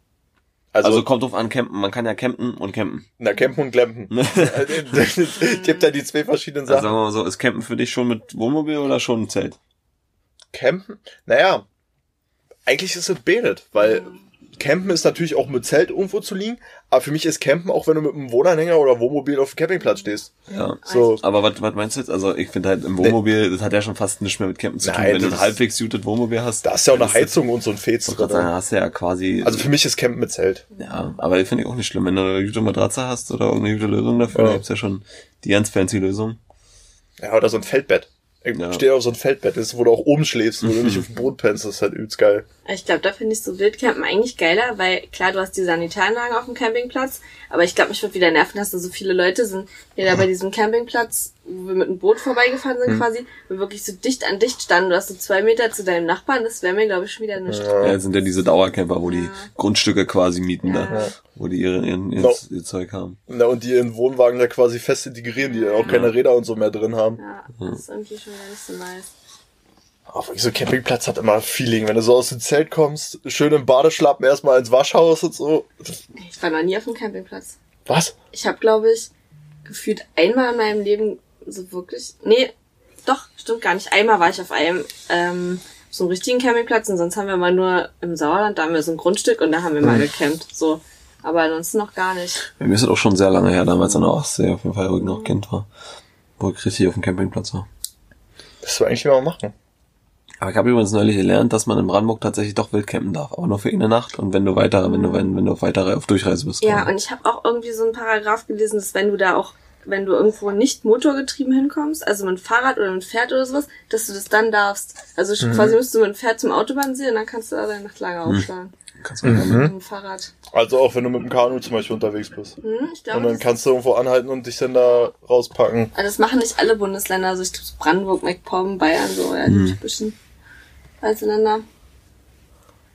Also, Also, kommt drauf an, campen. Man kann ja campen und campen. na, Campen und Glampen. [LAUGHS] Ich gibt da die zwei verschiedenen Also Sachen. sagen wir mal so, ist campen für dich schon mit Wohnmobil oder schon ein Zelt? Campen? Naja, eigentlich ist es betet, weil Campen ist natürlich auch mit Zelt irgendwo zu liegen, aber für mich ist Campen auch, wenn du mit einem Wohnanhänger oder Wohnmobil auf dem Campingplatz stehst. Ja. So, Aber was, was meinst du jetzt? Also ich finde halt im Wohnmobil, das hat ja schon fast nichts mehr mit Campen zu tun. Nein, Wenn du ein halbwegs gutes Wohnmobil hast. da ist ja auch eine Heizung und so ein Fez das- Dann drin. hast du ja quasi. Also für mich ist Campen mit Zelt. ja, aber finde ich auch nicht schlimm. Wenn du eine gute Matratze hast oder irgendeine gute Lösung dafür, Ja. dann gibt's ja schon die ganz fancy Lösung. Ja, oder so ein Feldbett. Ich Ja. stehe auf so ein Feldbett, das ist, wo du auch oben schläfst, wo du nicht [LAUGHS] auf dem Boden pennst, das ist halt übelst geil. Ich glaube, da finde ich so Wildcampen eigentlich geiler, weil klar, du hast die Sanitäranlagen auf dem Campingplatz, aber ich glaube, mich würde wieder nerven, dass da so viele Leute sind, die da bei diesem Campingplatz wo wir mit einem Boot vorbeigefahren sind Hm. quasi, wir wirklich so dicht an dicht standen. Du hast so zwei Meter zu deinem Nachbarn, das wäre mir, glaube ich, schon wieder nicht. Ja, Ja. jetzt sind ja diese Dauercamper, wo die Ja. Grundstücke quasi mieten Ja. da, wo die ihre, ihren, ihr, No. ihr Zeug haben. Na, und die ihren Wohnwagen da quasi fest integrieren, die auch keine Räder und so mehr drin haben. Ja, das ist irgendwie schon wieder nicht so nice. Aber wirklich so Campingplatz hat immer Feeling, wenn du so aus dem Zelt kommst, schön im Badeschlappen erstmal ins Waschhaus und so. Das- Ich war noch nie auf dem Campingplatz. Was? Ich habe, glaube ich, gefühlt einmal in meinem Leben so wirklich. Nee, doch, stimmt gar nicht. Einmal war ich auf einem ähm, so einem richtigen Campingplatz und sonst haben wir mal nur im Sauerland, da haben wir so ein Grundstück und da haben wir mal gecampt. So. Aber ansonsten noch gar nicht. Bei mir ist das auch schon sehr lange her, damals an der Ostsee auf jeden Fall, wo ich noch Kind war. Wo ich richtig auf dem Campingplatz war. Das wir eigentlich mal machen. Aber ich habe übrigens neulich gelernt, dass man in Brandenburg tatsächlich doch wild campen darf, aber nur für eine Nacht und wenn du weiter, wenn du, wenn, wenn du auf weitere, auf Durchreise bist. Ja, und ich habe auch irgendwie so einen Paragraph gelesen, dass wenn du da auch, wenn du irgendwo nicht motorgetrieben hinkommst, also mit dem Fahrrad oder mit dem Pferd oder sowas, dass du das dann darfst. Also quasi musst du mit dem Pferd zum Autobahn sehen und dann kannst du da deine Nachtlager aufschlagen. Kannst du mhm. Mit dem Fahrrad. Also auch wenn du mit dem Kanu zum Beispiel unterwegs bist. Hm, ich glaube, Und dann kannst du irgendwo anhalten und dich dann da rauspacken. also das machen nicht alle Bundesländer, also ich glaube Brandenburg, MacPom, Bayern, so, ja, die typischen Bundesländer.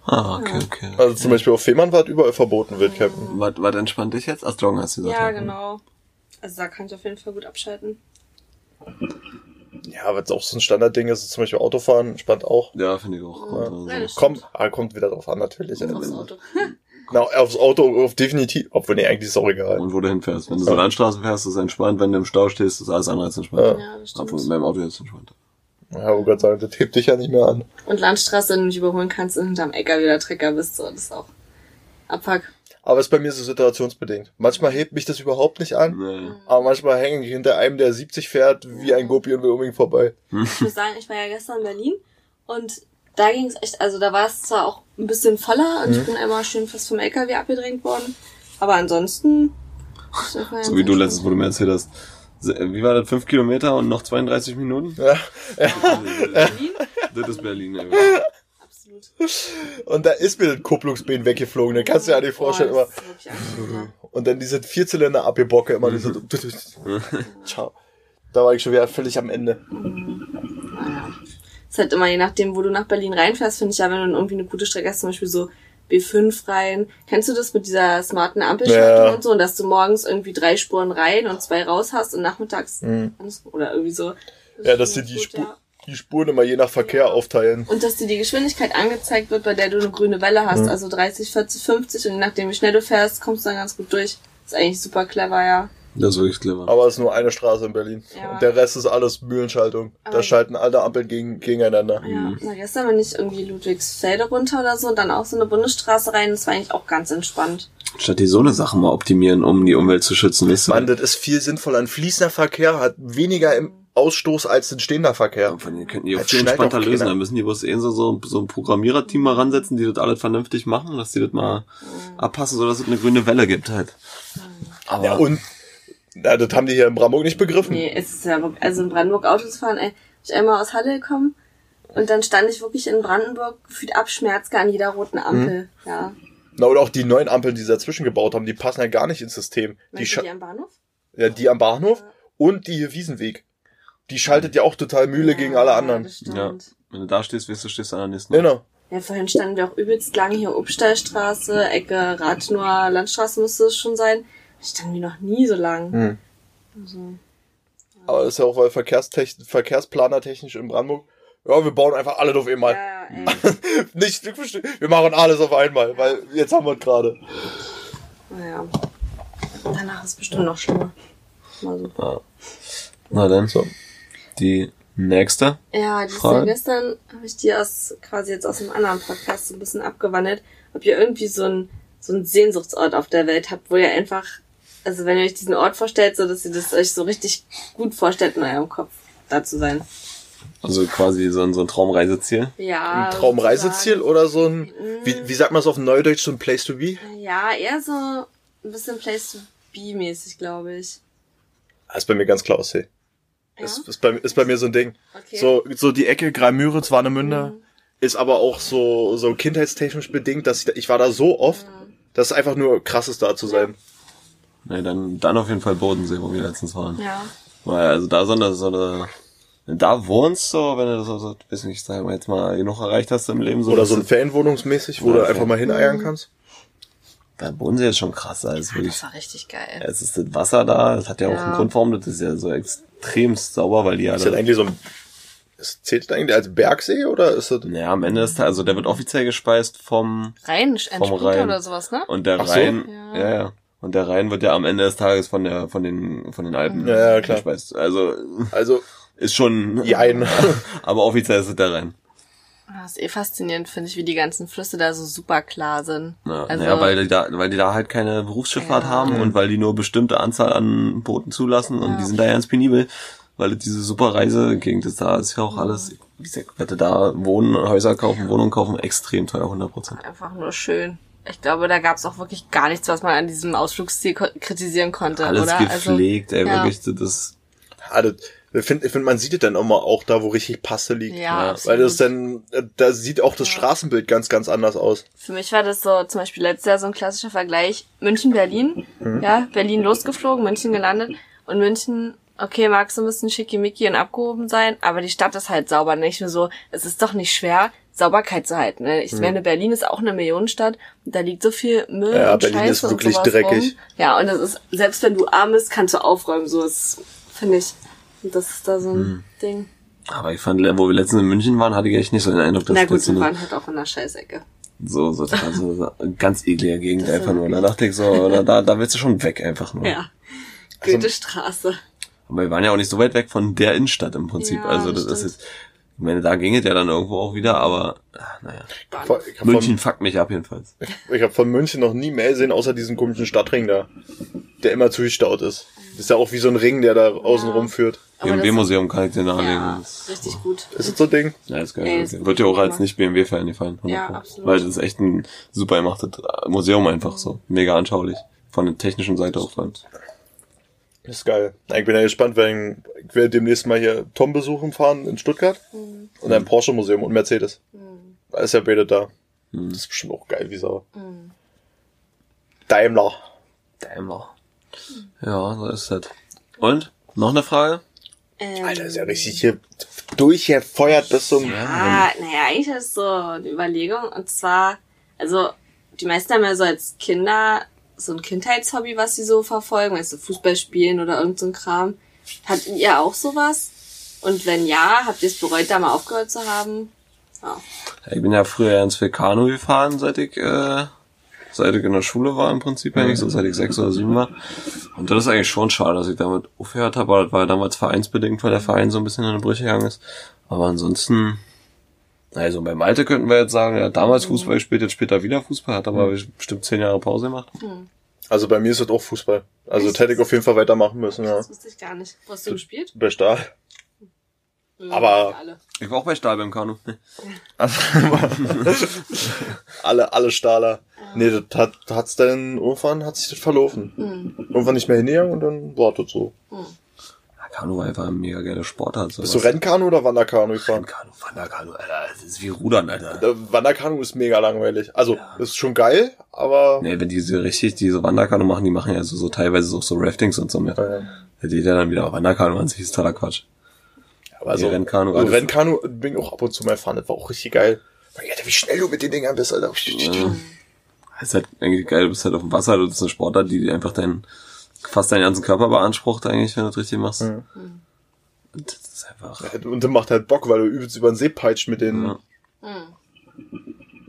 Ah, okay, okay. Also zum Beispiel auf Fehmarn war überall verboten, Wildcampen. Was, was entspannt dich jetzt? Ach, Joggen hast du gesagt. Ja, genau. Also da kann ich auf jeden Fall gut abschalten. Ja, was auch so ein Standardding ist, ist zum Beispiel Autofahren, entspannt auch. Ja, finde ich auch. Ja, Also, Kommt, ah, kommt wieder drauf an, natürlich. Aufs Auto. [LAUGHS] Na, aufs Auto, auf definitiv. Obwohl, nee, eigentlich ist auch egal. Und wo du hinfährst. Wenn du so Landstraßen fährst, ist es entspannt. Wenn du im Stau stehst, ist alles andere als entspannt. Ja. Ja, das Obwohl, stimmt. beim Auto jetzt entspannt. Ja, wo Gott sagen, das hebt dich ja nicht mehr an. Und Landstraße, wenn du mich überholen kannst und hinterm Äcker wieder Trecker bist, so, das ist auch Abfuck. Aber es ist bei mir so situationsbedingt. Manchmal hebt mich das überhaupt nicht an, Nee. aber manchmal hänge ich hinter einem, der 70 fährt, wie ein Gopi und will unbedingt vorbei. [LAUGHS] Ich muss sagen, ich war ja gestern in Berlin und da ging es echt, also da war es zwar auch ein bisschen voller und Mhm. ich bin einmal schön fast vom LKW abgedrängt worden, aber ansonsten. ist das So wie du letztes, wo du mir erzählt hast. Wie war das? Fünf Kilometer und noch 32 Minuten? Ja. Berlin? Das ist Berlin, ey. [LAUGHS] Und da ist mir das Kupplungsbein weggeflogen. Da kannst du dir ja nicht vorstellen, Boah, immer. Und dann diese Vierzylinder abgebocke immer diese. [LAUGHS] Ciao. Da war ich schon wieder völlig am Ende. Naja. Ist halt immer je nachdem, wo du nach Berlin reinfährst, finde ich ja, wenn du dann irgendwie eine gute Strecke hast, zum Beispiel so B5 rein. Kennst du das mit dieser smarten Ampelschaltung Ja. und so? Und dass du morgens irgendwie drei Spuren rein und zwei raus hast und nachmittags Mhm. oder irgendwie so. Das Ja, dass schon die die, gut, Spur, ja. Die Spuren immer je nach Verkehr aufteilen. Und dass dir die Geschwindigkeit angezeigt wird, bei der du eine grüne Welle Mhm. hast, also 30, 40, 50 und je nachdem wie schnell du fährst, kommst du dann ganz gut durch. Ist eigentlich super clever, ja. Das ist wirklich clever. Aber es ist nur eine Straße in Berlin. Ja. Und der Rest ist alles Mühlenschaltung. Da Aber- schalten alle Ampeln gegen, gegeneinander. Ja, na gestern bin ich irgendwie Ludwigsfelde runter oder so und dann auch so eine Bundesstraße rein, das war eigentlich auch ganz entspannt. Statt die so eine Sache mal optimieren, um die Umwelt zu schützen, weißt du? Mann, das ist viel sinnvoller. Ein fließender Verkehr hat weniger im Ausstoß als ein stehender Verkehr. Von denen könnten die auch viel entspannter auch lösen. Da müssen die bloß eh so, so, so ein Programmiererteam mal ransetzen, die das alles vernünftig machen, dass die das mal abpassen, sodass es eine grüne Welle gibt halt. Aber Ja, und na, das haben die hier in Brandenburg nicht begriffen. Nee, es ist ja wirklich, also in Brandenburg Autos fahren, ey, bin ich einmal aus Halle gekommen und dann stand ich wirklich in Brandenburg gefühlt abschmerzgar an jeder roten Ampel. Ja. Na, oder auch die neuen Ampeln, die sie dazwischen gebaut haben, die passen ja gar nicht ins System. Die, Meinst du scha- die am Bahnhof? ja, die am Bahnhof und die hier Wiesenweg. Die schaltet ja auch total Mühle gegen alle anderen. Ja, Ja. wenn du da stehst, wirst du stehst du an der nächsten. Genau. vorhin standen wir auch übelst lang hier Obstallstraße, Ecke Rathenower Landstraße müsste es schon sein. Standen wir noch nie so lang. Hm. Also, Aber das ist ja auch, weil Verkehrstechn Verkehrsplanertechnisch in Brandenburg, ja, wir bauen einfach alles auf einmal. ja, ey. [LAUGHS] Nicht, wir machen alles auf einmal, weil jetzt haben wir es gerade. Naja. Danach ist es bestimmt noch schlimmer. Mal so. Ja. Na dann, So. Die nächste. Ja, die ist Frage? ja gestern habe ich die aus quasi jetzt aus einem anderen Podcast so ein bisschen abgewandelt, ob ihr irgendwie so ein so einen Sehnsuchtsort auf der Welt habt, wo ihr einfach, also wenn ihr euch diesen Ort vorstellt, so dass ihr das euch so richtig gut vorstellt in eurem Kopf, da zu sein. Also quasi so ein, so ein Traumreiseziel. Ja. Ein Traumreiseziel oder so ein, wie, wie sagt man es auf Neudeutsch, so ein Place to be? Ja, eher so ein bisschen Place to be mäßig, glaube ich. Das ist bei mir ganz klar Aussee. Ja? Ist, ist, bei, ist bei mir so ein Ding. Okay. So, so die Ecke Greimüritz, Warnemünde, Mhm. ist aber auch so, so kindheitstechnisch bedingt, dass ich, ich war da so oft, Mhm. dass es einfach nur krass ist, da zu sein. Nee, dann, dann auf jeden Fall Bodensee, wo wir letztens waren. Ja. Weil, also da so eine, so eine, du da wohnst, so, wenn du so, so, weiß nicht, sagen wir jetzt mal, genug erreicht hast im Leben, so. Oder so ein du- Fanwohnungsmäßig, wo du Fan- einfach mal hineiern kannst. Da Bodensee ist schon krass, also Ja, wirklich. das war richtig geil. Es ist das Wasser da, das hat ja auch Ja. einen Grund, warum das ist ja so extremst sauber, weil die ja Ist das da, eigentlich so ein, ist, zählt das eigentlich als Bergsee oder ist das, ja, am Ende ist also der wird offiziell gespeist vom, Rhein, Vom Rhein. oder sowas, ne? und der Ach so. Rhein, Ja. ja. ja, und der Rhein wird ja am Ende des Tages von der, von den, von den Alpen Ja, ja, klar. gespeist. Also, also, ist schon, jein. [LAUGHS] aber offiziell ist es der Rhein. Das ist eh faszinierend, finde ich, wie die ganzen Flüsse da so super klar sind. Ja, also, naja, weil die da, weil die da halt keine Berufsschifffahrt Ja. haben und weil die nur bestimmte Anzahl an Booten zulassen und die sind da ganz penibel, weil diese super Reisegegend ist da, ist ja auch alles, wie gesagt, wette da wohnen, Häuser kaufen, Wohnungen kaufen, extrem teuer, 100 Prozent. einfach nur schön. Ich glaube, da gab's auch wirklich gar nichts, was man an diesem Ausflugsziel kritisieren konnte, Alles oder? gepflegt, ey, ja. wirklich, das, Ah, das- Ich finde, ich find, man sieht es dann immer auch da, wo richtig Passe liegt. Ja, Ja. Weil das dann, äh, da sieht auch das Straßenbild ganz, ganz anders aus. Für mich war das so zum Beispiel letztes Jahr so ein klassischer Vergleich. München, Berlin. Ja, Berlin losgeflogen, München gelandet. Und München, okay, mag so ein bisschen schickimicki und abgehoben sein, aber die Stadt ist halt sauber. Nicht nur so, es ist doch nicht schwer, Sauberkeit zu halten. Ne? Ich meine, Berlin ist auch eine Millionenstadt und da liegt so viel Müll Ja, und Berlin Scheiße ist und wirklich sowas dreckig. Rum. Ja, und das ist, selbst wenn du arm bist, kannst du aufräumen. So ist, finde ich, und das ist da so ein Ding. aber ich fand, wo wir letztens in München waren, hatte ich echt nicht so den Eindruck, dass Na gut, so wir waren halt auch in der Scheißecke. so, so, so, so [LAUGHS] ganz eklige Gegend einfach nur. Da dachte ich so, oder da, da willst du schon weg einfach nur. Ja. Goethestraße. Aber wir waren ja auch nicht so weit weg von der Innenstadt im Prinzip. Ja, also das das ist jetzt, ich meine, da ging es ja dann irgendwo auch wieder, aber ach, naja. Bahnhof. Ich hab von, München fuckt mich ab jedenfalls. ich hab von München noch nie mehr gesehen, außer diesen komischen Stadtring da. Der immer zugestaut ist. Das ist ja auch wie so ein Ring, der da außen Ja. rumführt. BMW-Museum kann ich dir nahelegen. Ja, Das- richtig gut. Ist das so ein Ding? Ja, ist geil. Das ist wird dir auch als gemacht. nicht BMW-Fan gefallen. 100 Ja, Pro. absolut. Weil das ist echt ein super gemachtes Museum einfach so. Mega anschaulich. Von der technischen Seite auch vor allem. Das ist geil. Ich bin ja gespannt, wenn ich werde demnächst mal hier Tom besuchen fahren in Stuttgart. Und ein Porsche Museum und Mercedes. Da ist ja beide da. Das ist bestimmt auch geil wie Sau. Daimler. Daimler. Ja, so ist das. Und? Noch eine Frage? Ähm, Alter, ist ja richtig hier durchgefeuert bis zum... Ah, naja, eigentlich ist es so eine Überlegung. Und zwar, also, die meisten haben ja so als Kinder so ein Kindheitshobby, was sie so verfolgen, weißt du, Fußball spielen oder irgend so ein Kram. Hattet ihr auch sowas? Und wenn ja, habt ihr es bereut, da mal aufgehört zu haben? Ja. Ich bin ja früher ganz viel Kanu gefahren, seit ich, äh, seit ich in der Schule war im Prinzip eigentlich, so seit ich sechs oder sieben war. Und das ist eigentlich schon schade, dass ich damit aufgehört habe, aber das war ja damals vereinsbedingt, weil der Verein so ein bisschen in die Brüche gegangen ist. Aber ansonsten, also beim Alter könnten wir jetzt sagen, er hat damals Fußball gespielt, jetzt später wieder Fußball, hat aber bestimmt zehn Jahre Pause gemacht. Also bei mir ist das auch Fußball. Also das hätte ich auf jeden Fall weitermachen müssen, ja. Das wusste ich gar nicht. Wo hast du gespielt? Bei Stahl. Aber-. Ich war auch bei Stahl beim Kanu. [LAUGHS] Also, [LAUGHS] alle, alle Stahler. Nee, das hat, hat's dann, irgendwann hat sich das verlaufen. Irgendwann nicht mehr hingegangen und dann war das so. Ja, Kanu war einfach ein mega geiler Sportart. Bist du Rennkanu oder Wanderkanu gefahren? Rennkanu, Wanderkanu, Alter, das ist wie Rudern, Alter. Der Wanderkanu ist mega langweilig. Also, ist schon geil, aber... Nee, wenn die so richtig diese Wanderkanu machen, die machen ja so, so teilweise auch so Raftings und so mehr. Äh, Da geht ja dann wieder Wanderkanu an sich, ist totaler Quatsch. aber Die so, Rennkanu, so alles- Rennkanu bin ich auch ab und zu mal fahren. Das war auch richtig geil. Alter, wie schnell du mit den Dingern bist, Alter. Ja. Ist halt eigentlich geil, du bist halt auf dem Wasser, du bist eine Sportart, die einfach deinen, fast deinen ganzen Körper beansprucht eigentlich, wenn du das richtig machst. Mhm. Und das ist einfach, Und das macht halt Bock, weil du übelst über den See peitscht mit den... ja.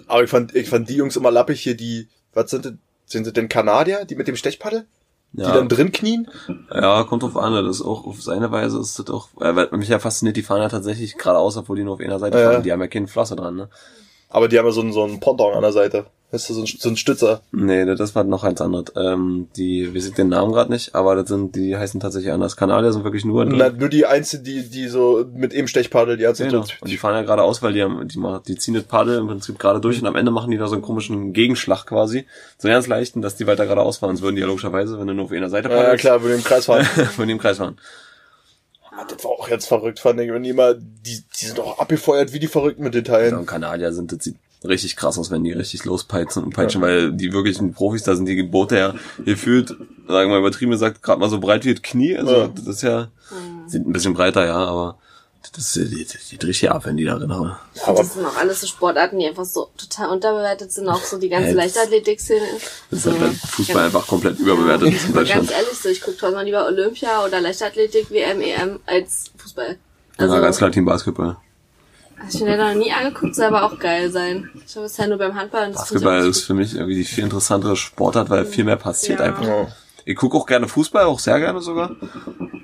Aber ich fand, ich fand die Jungs immer lappig hier, die... Was sind das? Sind das denn Kanadier, die mit dem Stechpaddel? Die Ja. dann drin knien? Ja, kommt drauf an, das ist auch auf seine Weise ist das auch, weil mich ja fasziniert, die fahren ja tatsächlich geradeaus, obwohl die nur auf einer Seite Ja, fahren, ja. die haben ja keine Flosse dran, ne? Aber die haben ja so einen, so einen Ponton an der Seite. Weißt du, so ein, so ein Stützer. Nee, das war noch eins anderes. Ähm, die, wir sind den Namen gerade nicht, aber das sind, die heißen tatsächlich anders. Kanadier sind wirklich nur, Na, nur die Einzige, die, die so mit eben Stechpaddel, die hat so... Genau. Und die fahren ja geradeaus, weil die haben, die, machen, die ziehen das Paddel im Prinzip gerade durch und am Ende machen die da so einen komischen Gegenschlag quasi. So ganz leichten, dass die weiter geradeaus fahren. Das würden die ja logischerweise, wenn du nur auf einer Seite Ja, ja, paddelst, klar, mit dem Kreis fahren. [LAUGHS] von dem Kreis fahren. Ah, das war auch jetzt verrückt, fand ich. Wenn die mal, die, die sind auch abgefeuert wie die Verrückten mit Detailen. und Kanadier sind, das sieht richtig krass aus, wenn die richtig lospeitschen und peitschen, weil die wirklichen Profis, da sind die Boote ja gefühlt, sagen wir mal übertrieben gesagt, gerade mal so breit wie das Knie. Also Ja. das ist ja, Sind ein bisschen breiter, ja, aber das, geht richtig ab, wenn die da drin haben. Aber das sind auch alles so Sportarten, die einfach so total unterbewertet sind, auch so die ganze Ja, Leichtathletik-Szene. Das So, ist halt Fußball ganz- einfach komplett überbewertet in Aber Deutschland. ganz ehrlich, so, ich gucke tausendmal lieber Olympia oder Leichtathletik, WM, EM als Fußball. Also, ja, ganz klar Team Basketball. Ich mir leider noch nie angeguckt, soll aber auch geil sein. Ich habe bisher nur beim Handball und Basketball ist für mich irgendwie die viel interessantere Sportart, weil viel mehr passiert Ja. einfach. ja. Ich gucke auch gerne Fußball, auch sehr gerne sogar.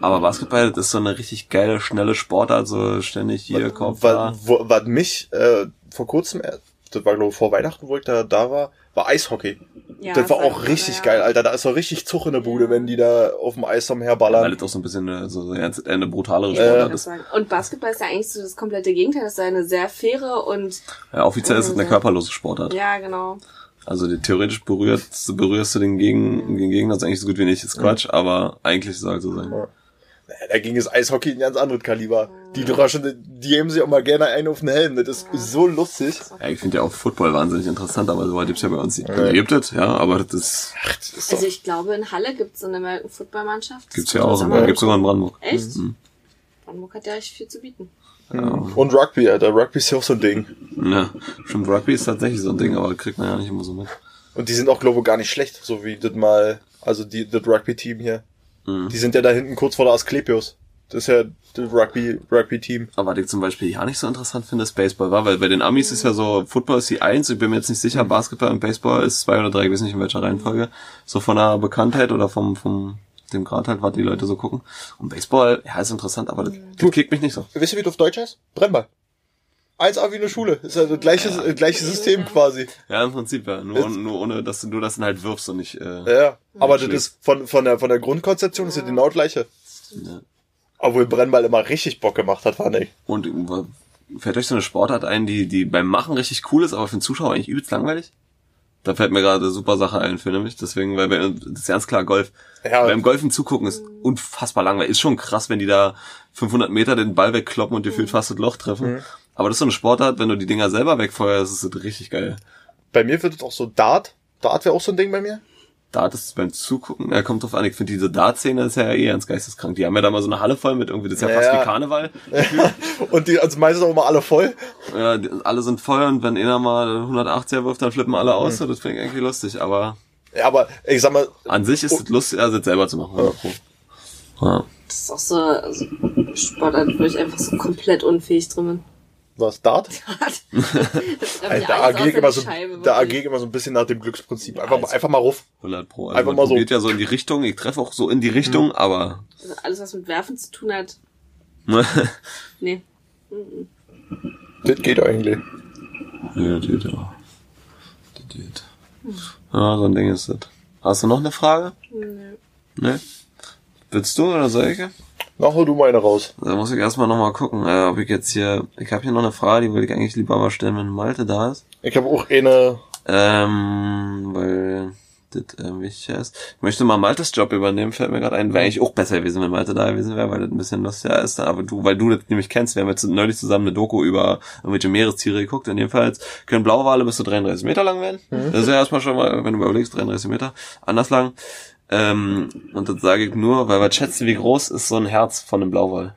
Aber Basketball, das ist so eine richtig geile, schnelle Sportart, so ständig hier, Kopf da. Was, wo, was mich äh, vor kurzem, äh, das war glaube ich vor Weihnachten, wo ich da, da war, war Eishockey. Ja, das war auch ich, richtig ja. geil, Alter. Da ist doch richtig Zug in der Bude, wenn die da auf dem Eis Weil umherballern. das auch so ein bisschen eine, so eine, eine brutalere Sportart ich ist. Und Basketball ist ja eigentlich so das komplette Gegenteil. Das ist ja eine sehr faire und Ja, offiziell ist es eine Ja. körperlose Sportart. ja, genau. Also die, theoretisch berührt, berührst du den, Gegen, den Gegner, das ist eigentlich so gut wie nicht, ist Quatsch, aber eigentlich soll es so sein. Ja. Naja, Dagegen ist Eishockey ein ganz anderes Kaliber. Die Draschen, die haben sich auch mal gerne einen auf den Helm. Das ist so lustig. Ja, ich finde ja auch Football wahnsinnig interessant, aber so weit gibt's ja bei uns nicht. Ihr habt das, ja, aber das ist, Ach, das ist Also ich glaube, in Halle gibt es eine American Football Mannschaft. gibt's ja auch, Das ja, gibt's sogar in Brandenburg. Echt? Mhm. Brandenburg hat ja echt viel zu bieten. und Rugby, Alter. Rugby ist ja auch so ein Ding. Ja, stimmt, Rugby ist tatsächlich so ein Ding, aber das kriegt man ja nicht immer so mit. Und die sind auch, glaube ich, gar nicht schlecht, so wie das mal, also die, das Rugby-Team hier. Mhm. Die sind ja da hinten kurz vor der Asklepios. Das ist ja das Rugby, Rugby-Team. Aber was ich zum Beispiel ja nicht so interessant finde, ist Baseball, war, weil bei den Amis ist ja so, Football ist die Eins, ich bin mir jetzt nicht sicher, Basketball und Baseball ist zwei oder drei, ich weiß nicht in welcher Reihenfolge, so von der Bekanntheit oder vom, vom, dem Grad halt, was die Leute so gucken. Und Baseball, ja, ist interessant, aber das, das kickt mich nicht so. Wisst ihr, wie das auf Deutsch heißt? Brennball. 1A wie eine Schule. Ist ja das gleiche, äh, gleiche System quasi. Ja, im Prinzip, ja. Nur, nur ohne, dass du nur das dann halt wirfst und nicht, äh, Ja, ja. Aber das ist von, von der, von der Grundkonzeption ist ja genau das gleiche. Ja. Obwohl Brennball immer richtig Bock gemacht hat, fand ich. Und fällt euch so eine Sportart ein, die, die beim Machen richtig cool ist, aber für den Zuschauer eigentlich übelst langweilig? Da fällt mir gerade eine super Sache ein für nämlich, deswegen, weil bei, das ist ganz klar Golf. Ja. Beim Golfen zugucken ist unfassbar langweilig. Ist schon krass, wenn die da 500 Meter den Ball wegkloppen und dir fühlt fast das Loch treffen. Aber das ist so eine Sportart, wenn du die Dinger selber wegfeuerst, ist das richtig geil. Bei mir wird es auch so Dart. Dart wäre auch so ein Ding bei mir. Dart ist beim Zugucken, ja, kommt drauf an, ich finde diese Dart-Szene ist ja eh ganz geisteskrank. Die haben ja da mal so eine Halle voll mit irgendwie, das ist ja, fast Ja. wie Karneval. [LAUGHS] Und die, also meistens auch immer alle voll. Ja, die, alle sind voll und wenn einer mal 180er wirft, dann flippen alle aus. So, das finde ich irgendwie lustig. Aber Ja, aber ich sag mal, an sich ist es lustig, also das selber zu machen. Ja. Ja. Das ist auch so also Sportart, wo ich einfach so komplett unfähig drin bin. Was Dart? [LAUGHS] [LAUGHS] Treffe Alter, da außer immer so, Scheibe, da ich immer so ein bisschen nach dem Glücksprinzip. Einfach, mal- Also- einfach mal ruf. 100 pro. Also Einfach man mal so. probiert ja so in die Richtung. Ich treffe auch so in die Richtung, aber Also alles, was mit Werfen zu tun hat, [LAUGHS] nee. Das geht eigentlich. ja, das geht ja. Das geht. Ja, so ein Ding ist das. Hast du noch eine Frage? Nee. Ne? Willst du oder soll ich? Na, hol du mal eine raus. Da muss ich erstmal nochmal gucken, äh, ob ich jetzt hier. Ich habe hier noch eine Frage, die würde ich eigentlich lieber mal stellen, wenn Malte da ist. Ich habe auch eine, Ähm, weil das äh, wichtig ist. Ich möchte mal Maltes Job übernehmen, fällt mir gerade ein. Wäre eigentlich auch besser gewesen, wenn Malte da gewesen wäre, weil das ein bisschen lustiger ist. Aber du, weil du das nämlich kennst, wir haben jetzt neulich zusammen eine Doku über irgendwelche Meerestiere geguckt. In dem Fall jetzt können Blauwale bis zu 33 Meter lang werden. Das ist ja erstmal schon mal, wenn du überlegst, 33 Meter, anders lang. Ähm, und das sage ich nur, weil was schätzt du, wie groß ist so ein Herz von einem Blauwal?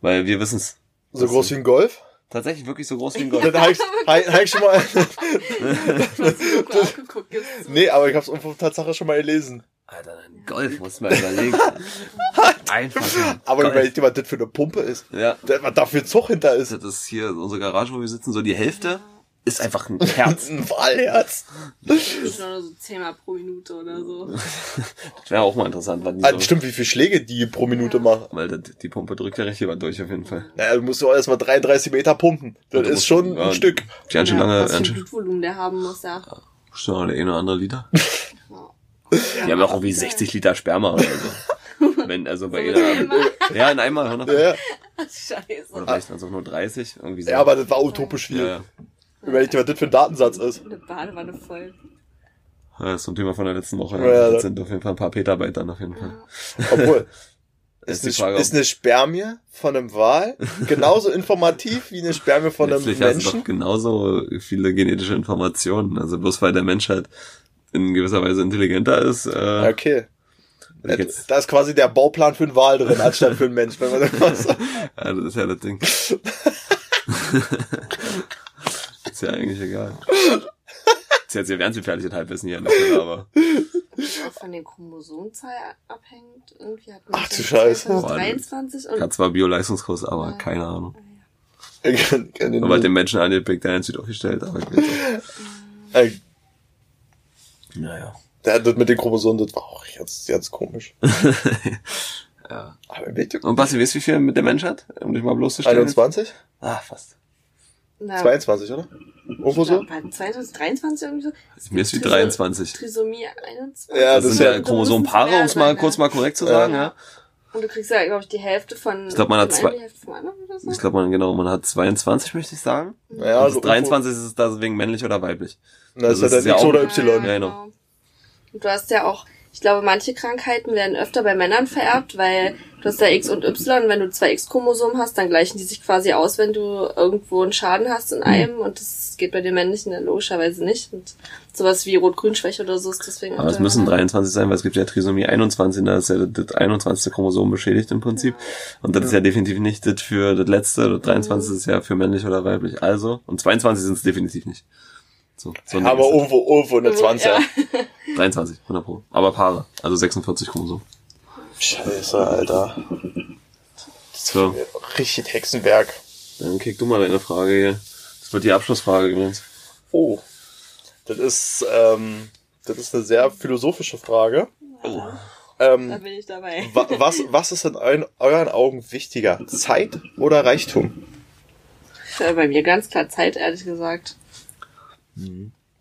Weil wir wissen's. so groß wie ein Golf. Tatsächlich wirklich so groß wie ein Dann [LAUGHS] Golf. hab ich, hab, hab ich schon mal, [LAUGHS] gibt's. nee, aber ich hab's irgendwo Tatsache schon mal gelesen. Alter, ein Golf, muss man überlegen. [LAUGHS] Einfach ein Aber Golf. überleg dir, was das für eine Pumpe ist. Ja, Was da für ein Zug hinter ist. das ist hier unsere Garage, wo wir sitzen, so die Hälfte ist einfach ein [LAUGHS] Herz. Ein Wahlherz. Das ist nur so zehnmal pro Minute oder so. Das wäre auch mal interessant, wann die Ah, so, stimmt, wie viele Schläge die pro Minute machen. weil das, die Pumpe drückt ja richtig was durch auf jeden Fall. Naja, du musst doch erstmal 33 Meter pumpen. Das ist schon ja, ein Stück. Ganz schön lange, was für ein Blutvolumen der haben muss, ja. auch der eine oder andere Liter. [LAUGHS] Die haben auch irgendwie 60 Liter Sperma oder so. [LAUGHS] Wenn, also bei So ja, in einmal, 100 Ja, ja. Scheiße. Oder vielleicht also nur 30, irgendwie so. ja, aber das war utopisch viel. ja, ja. Überleg dir, was das für ein Datensatz ist. Eine Badewanne voll. Ja, Das ist so ein Thema von der letzten Woche. Ja, ja. Das sind auf jeden Fall ein paar Petabyte dann auf jeden Fall. Obwohl, [LAUGHS] Ist ist, eine, Frage, ob- ist eine Spermie von einem Wal genauso [LAUGHS] informativ wie eine Spermie von einem Letztlich hast du Menschen? doch genauso viele genetische Informationen. Also bloß weil der Mensch halt in gewisser Weise intelligenter ist, äh, Okay. Jetzt, Da ist quasi der Bauplan für einen Wal drin, anstatt für einen Mensch. Wenn man das [LAUGHS] ja, das ist ja das Ding. Ist ja eigentlich egal. [LAUGHS] Ist jetzt sehr wernsgefährliches Halbwissen hier an Stelle, aber Von den Chromosomenzahl abhängt. Irgendwie hat man Ach du Scheiße. 23 ich und hatte zwar Bio-Leistungskurs, aber keine Ahnung. Ich kann, kann den Aber hat den Menschen angepickt, der einen Süd aufgestellt, aber ich bin so. [LAUGHS] Ey, Naja. der, das mit den Chromosomen, das war auch ganz, ganz komisch. [LAUGHS] ja. Aber Und Basti, weißt du, wie viel mit der Mensch hat? Um dich mal bloßzustellen? 21? Ah, fast. Na, 22, oder? Irgendwo so? Bei 22, 23 irgendwie so. Mir ist wie Triso- 23. Trisomie 21. Ja, Das das sind ist ja ja- Chromosomenpaare, um es mal kurz mal korrekt zu sagen, ja. Und du kriegst ja, glaube ich, die Hälfte von. Ich glaub, man hat zwei- so. Ich glaube, man, genau, man hat 22, möchte ich sagen. Naja, also das 23 ist es deswegen männlich oder weiblich. Das ist das ja ist dann ja X auch- oder Y. Ja, genau. Und du hast ja auch, ich glaube, manche Krankheiten werden öfter bei Männern vererbt, weil du hast ja X und Y. Wenn du zwei X-Chromosomen hast, dann gleichen die sich quasi aus, wenn du irgendwo einen Schaden hast in einem. Und das geht bei den männlichen dann logischerweise nicht. Und sowas wie Rot-Grün-Schwäche oder so ist deswegen. Aber es müssen bei Männern. 23 sein, weil es gibt ja Trisomie 21, da ist ja das 21. Chromosom beschädigt im Prinzip. Und das ist ja definitiv nicht das für das letzte, das 23 ist ja für männlich oder weiblich. Also, und 22 sind es definitiv nicht. So, so Ding Aber irgendwo, irgendwo eine 20. Ja. [LAUGHS] 23, 100 Pro. Aber Paare, also 46 Chromosom. Scheiße, Alter. So, Richtig Hexenwerk. dann kick du mal deine Frage hier. Das wird die Abschlussfrage übrigens. Oh. Das ist, ähm, das ist eine sehr philosophische Frage. Da Ähm, bin ich dabei. wa was, was ist in euren, euren Augen wichtiger? Zeit oder Reichtum? Bei mir ganz klar Zeit, ehrlich gesagt.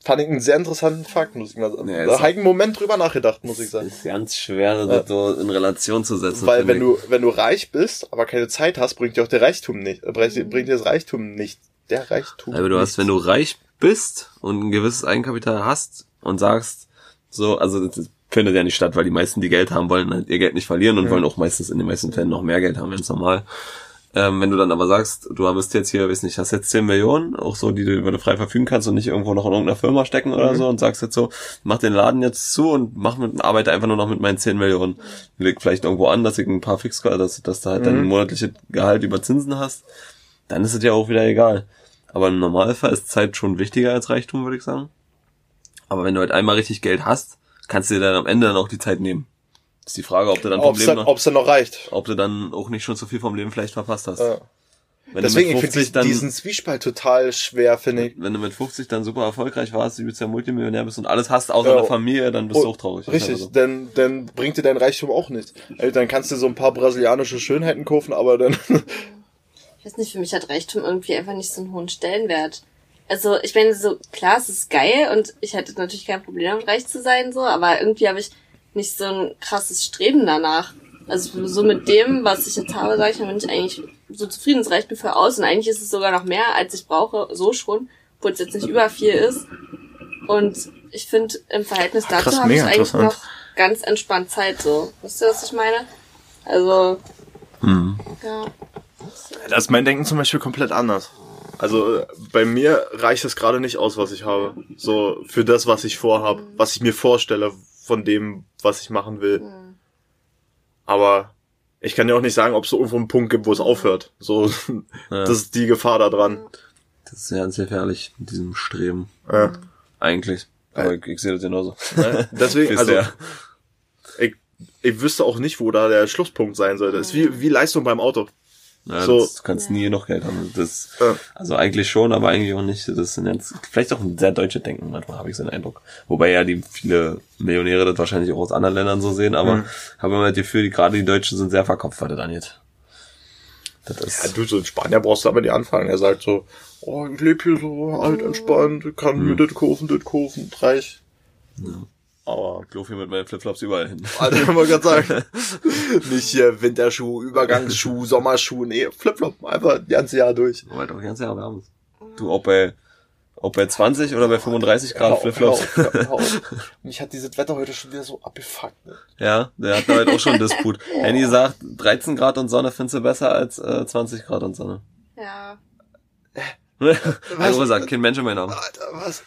Fand ich einen sehr interessanten Fakt, muss ich mal sagen. Ja, da habe ich einen Moment drüber nachgedacht, muss ich sagen. ist ganz schwer, das so in Relation zu setzen. Weil wenn ich. du, wenn du reich bist, aber keine Zeit hast, bringt dir auch der Reichtum nicht, äh, bringt, bringt dir das Reichtum nicht. Der Reichtum. Aber du hast, wenn du reich bist und ein gewisses Eigenkapital hast und sagst, so, also das findet ja nicht statt, weil die meisten, die Geld haben, wollen halt ihr Geld nicht verlieren und wollen auch meistens in den meisten Fällen noch mehr Geld haben, ganz normal. Ähm, wenn du dann aber sagst, du bist jetzt hier, weiß nicht, hast jetzt 10 Millionen, auch so, die du über frei verfügen kannst und nicht irgendwo noch in irgendeiner Firma stecken oder so und sagst jetzt so, mach den Laden jetzt zu und mach mit, arbeite einfach nur noch mit meinen 10 Millionen. Leg vielleicht irgendwo an, dass ich ein paar Fix, dass, dass du halt dein monatliches Gehalt über Zinsen hast, dann ist es ja auch wieder egal. Aber im Normalfall ist Zeit schon wichtiger als Reichtum, würde ich sagen. Aber wenn du halt einmal richtig Geld hast, kannst du dir dann am Ende dann auch die Zeit nehmen. Ist die Frage, ob du dann vom Ob's Leben dann, noch, ob's dann noch reicht. ob du dann auch nicht schon zu viel vom Leben vielleicht verpasst hast. Ja. Wenn Deswegen, du ich mit finde 50 dann, diesen Zwiespalt total schwer, finde ich. wenn du mit 50 dann super erfolgreich warst, du bist ja Multimillionär bist und alles hast außer Ja. einer Familie, dann bist du Oh, auch traurig. Richtig, einfach so. denn dann bringt dir dein Reichtum auch nichts. Also dann kannst du so ein paar brasilianische Schönheiten kaufen, aber dann [LAUGHS] Ich weiß nicht, für mich hat Reichtum irgendwie einfach nicht so einen hohen Stellenwert. Also, ich meine, so, klar, es ist geil und ich hätte natürlich kein Problem damit, reich zu sein, so, aber irgendwie habe ich nicht so ein krasses Streben danach. Also, so mit dem, was ich jetzt habe, sage ich, bin ich eigentlich so zufrieden, es reicht mir für aus und eigentlich ist es sogar noch mehr, als ich brauche, so schon, obwohl es jetzt nicht über viel ist. Und ich finde, im Verhältnis dazu krass, habe ich eigentlich noch ganz entspannt Zeit, so. Wisst ihr, was ich meine? Also, Hm. ja. Das ist mein Denken zum Beispiel komplett anders. Also bei mir reicht es gerade nicht aus, was ich habe. So für das, was ich vorhab, was ich mir vorstelle von dem, was ich machen will. Aber ich kann ja auch nicht sagen, ob es so irgendwo einen Punkt gibt, wo es aufhört. So, [LAUGHS] Ja. das ist die Gefahr da dran. Das ist ja ganz gefährlich mit diesem Streben. Ja. Eigentlich. Aber ich, ich sehe das genauso. Deswegen, Ist [LAUGHS] also ich, ich wüsste auch nicht, wo da der Schlusspunkt sein sollte. Das ist wie, wie Leistung beim Auto. Ja, So. das, du kannst nie genug Geld haben. Das, Ja. Also eigentlich schon, aber eigentlich auch nicht. Das sind jetzt vielleicht auch ein sehr deutsches Denken, manchmal habe ich so den Eindruck. Wobei ja die viele Millionäre das wahrscheinlich auch aus anderen Ländern so sehen, aber Mhm. habe immer das Gefühl, die, gerade die Deutschen sind sehr verkopft, was das angeht. Das Ja, ist, du, so in Spanier brauchst du aber nicht anfangen. Er sagt so, oh, ich lebe hier so alt entspannt, kann mir das kaufen, das kaufen, reich. Aber, ich laufe hier mit meinen Flipflops überall hin. [LAUGHS] Alter, ich wollte gerade sagen, nicht hier Winterschuh, Übergangsschuh, [LAUGHS] Sommerschuh, nee, Flipflop, einfach das ganze Jahr durch. Weil doch ganz Jahr warm ist. Du, ob bei, ob bei 20 oder bei 35 Grad Flipflops. [LAUGHS] Mich hat dieses Wetter heute schon wieder so abgefuckt. Ne? Ja, der hat halt auch schon einen Disput. Annie sagt, 13 Grad und Sonne findest du besser als äh, 20 Grad und Sonne. Ja. Also sagt, kein Mensch in meinen Augen. Alter, was?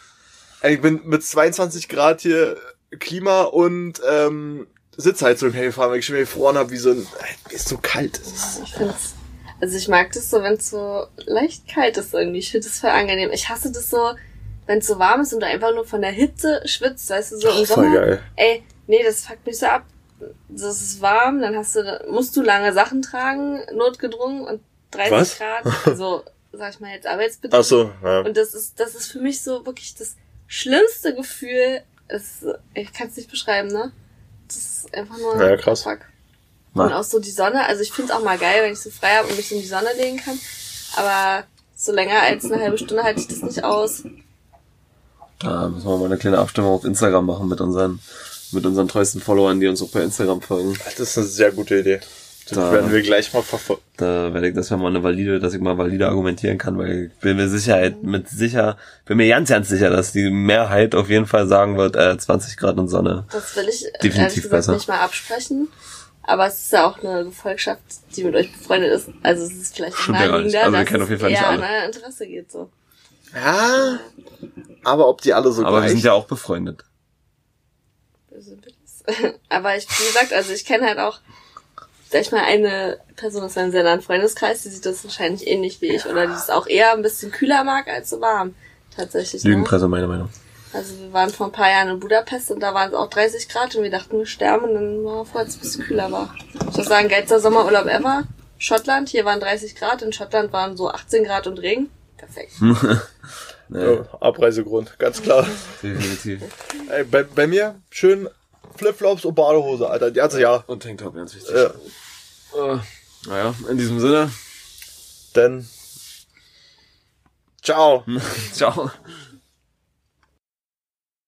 Ey, Ich bin mit 22 Grad hier Klima und ähm, Sitzheizung hergefahren, weil ich schon gefroren habe, wie so ein, mir ist so kalt. Es ist- Ich find's, also ich mag das so, wenn es so leicht kalt ist irgendwie. Ich finde das voll angenehm. Ich hasse das so, wenn es so warm ist und du einfach nur von der Hitze schwitzt, weißt du, so im Oh, voll Sommer. geil. Ey, nee, das fuckt mich so ab. Das ist warm, dann hast du, musst du lange Sachen tragen, notgedrungen und 30 Was? Grad. [LAUGHS] Also, sag ich mal jetzt arbeitsbedingt. Ach so, ja. Und das ist, das ist für mich so wirklich das schlimmste Gefühl. Es, ich kann es nicht beschreiben, ne? Das ist einfach nur Ja, krass. Fuck. Und auch so die Sonne. Also ich finde es auch mal geil, wenn ich so frei habe und mich in die Sonne legen kann. Aber so länger als eine halbe Stunde halte ich das nicht aus. Da müssen wir mal eine kleine Abstimmung auf Instagram machen mit unseren, mit unseren treuesten Followern, die uns auch bei Instagram folgen. Das ist eine sehr gute Idee. Das Da- werden wir gleich mal verfolgen. Da werde ich, das wäre mal eine valide, dass ich mal valide argumentieren kann, weil ich bin mir Sicherheit, mit sicher, bin mir ganz, ganz sicher, dass die Mehrheit auf jeden Fall sagen wird, äh, 20 Grad und Sonne. Das will ich Definitiv ehrlich gesagt besser. nicht mal absprechen. Aber es ist ja auch eine Gefolgschaft, die mit euch befreundet ist. Also es ist vielleicht ja nicht. naheliegender, Also wir dass kennen auf jeden Fall es nicht alle. an euer Interesse geht so. Ja, aber ob die alle so Aber wir gleich... sind ja auch befreundet. [LAUGHS] Aber ich, wie gesagt, also ich kenne halt auch, sag ich mal, eine Person aus meinem sehr nahen Freundeskreis, die sieht das wahrscheinlich ähnlich wie ich oder die es auch eher ein bisschen kühler mag als so warm. Tatsächlich. Ne? Lügenpresse, meine Meinung. Also wir waren vor ein paar Jahren in Budapest und da waren es auch 30 Grad und wir dachten, wir sterben und dann war vorher es ein bisschen kühler war. Ich muss sagen, geilster Sommerurlaub ever. Schottland, hier waren 30 Grad, in Schottland waren so 18 Grad und Regen. Perfekt. [LAUGHS] Nee, Ja, Abreisegrund, ganz klar. definitiv. Ey, bei, bei mir schön Flipflops und Badehose, Alter. Die ganze Jahr. Und Tanktop, ganz wichtig. Ja, Äh, naja, in diesem Sinne. denn... Ciao. [LAUGHS] Ciao.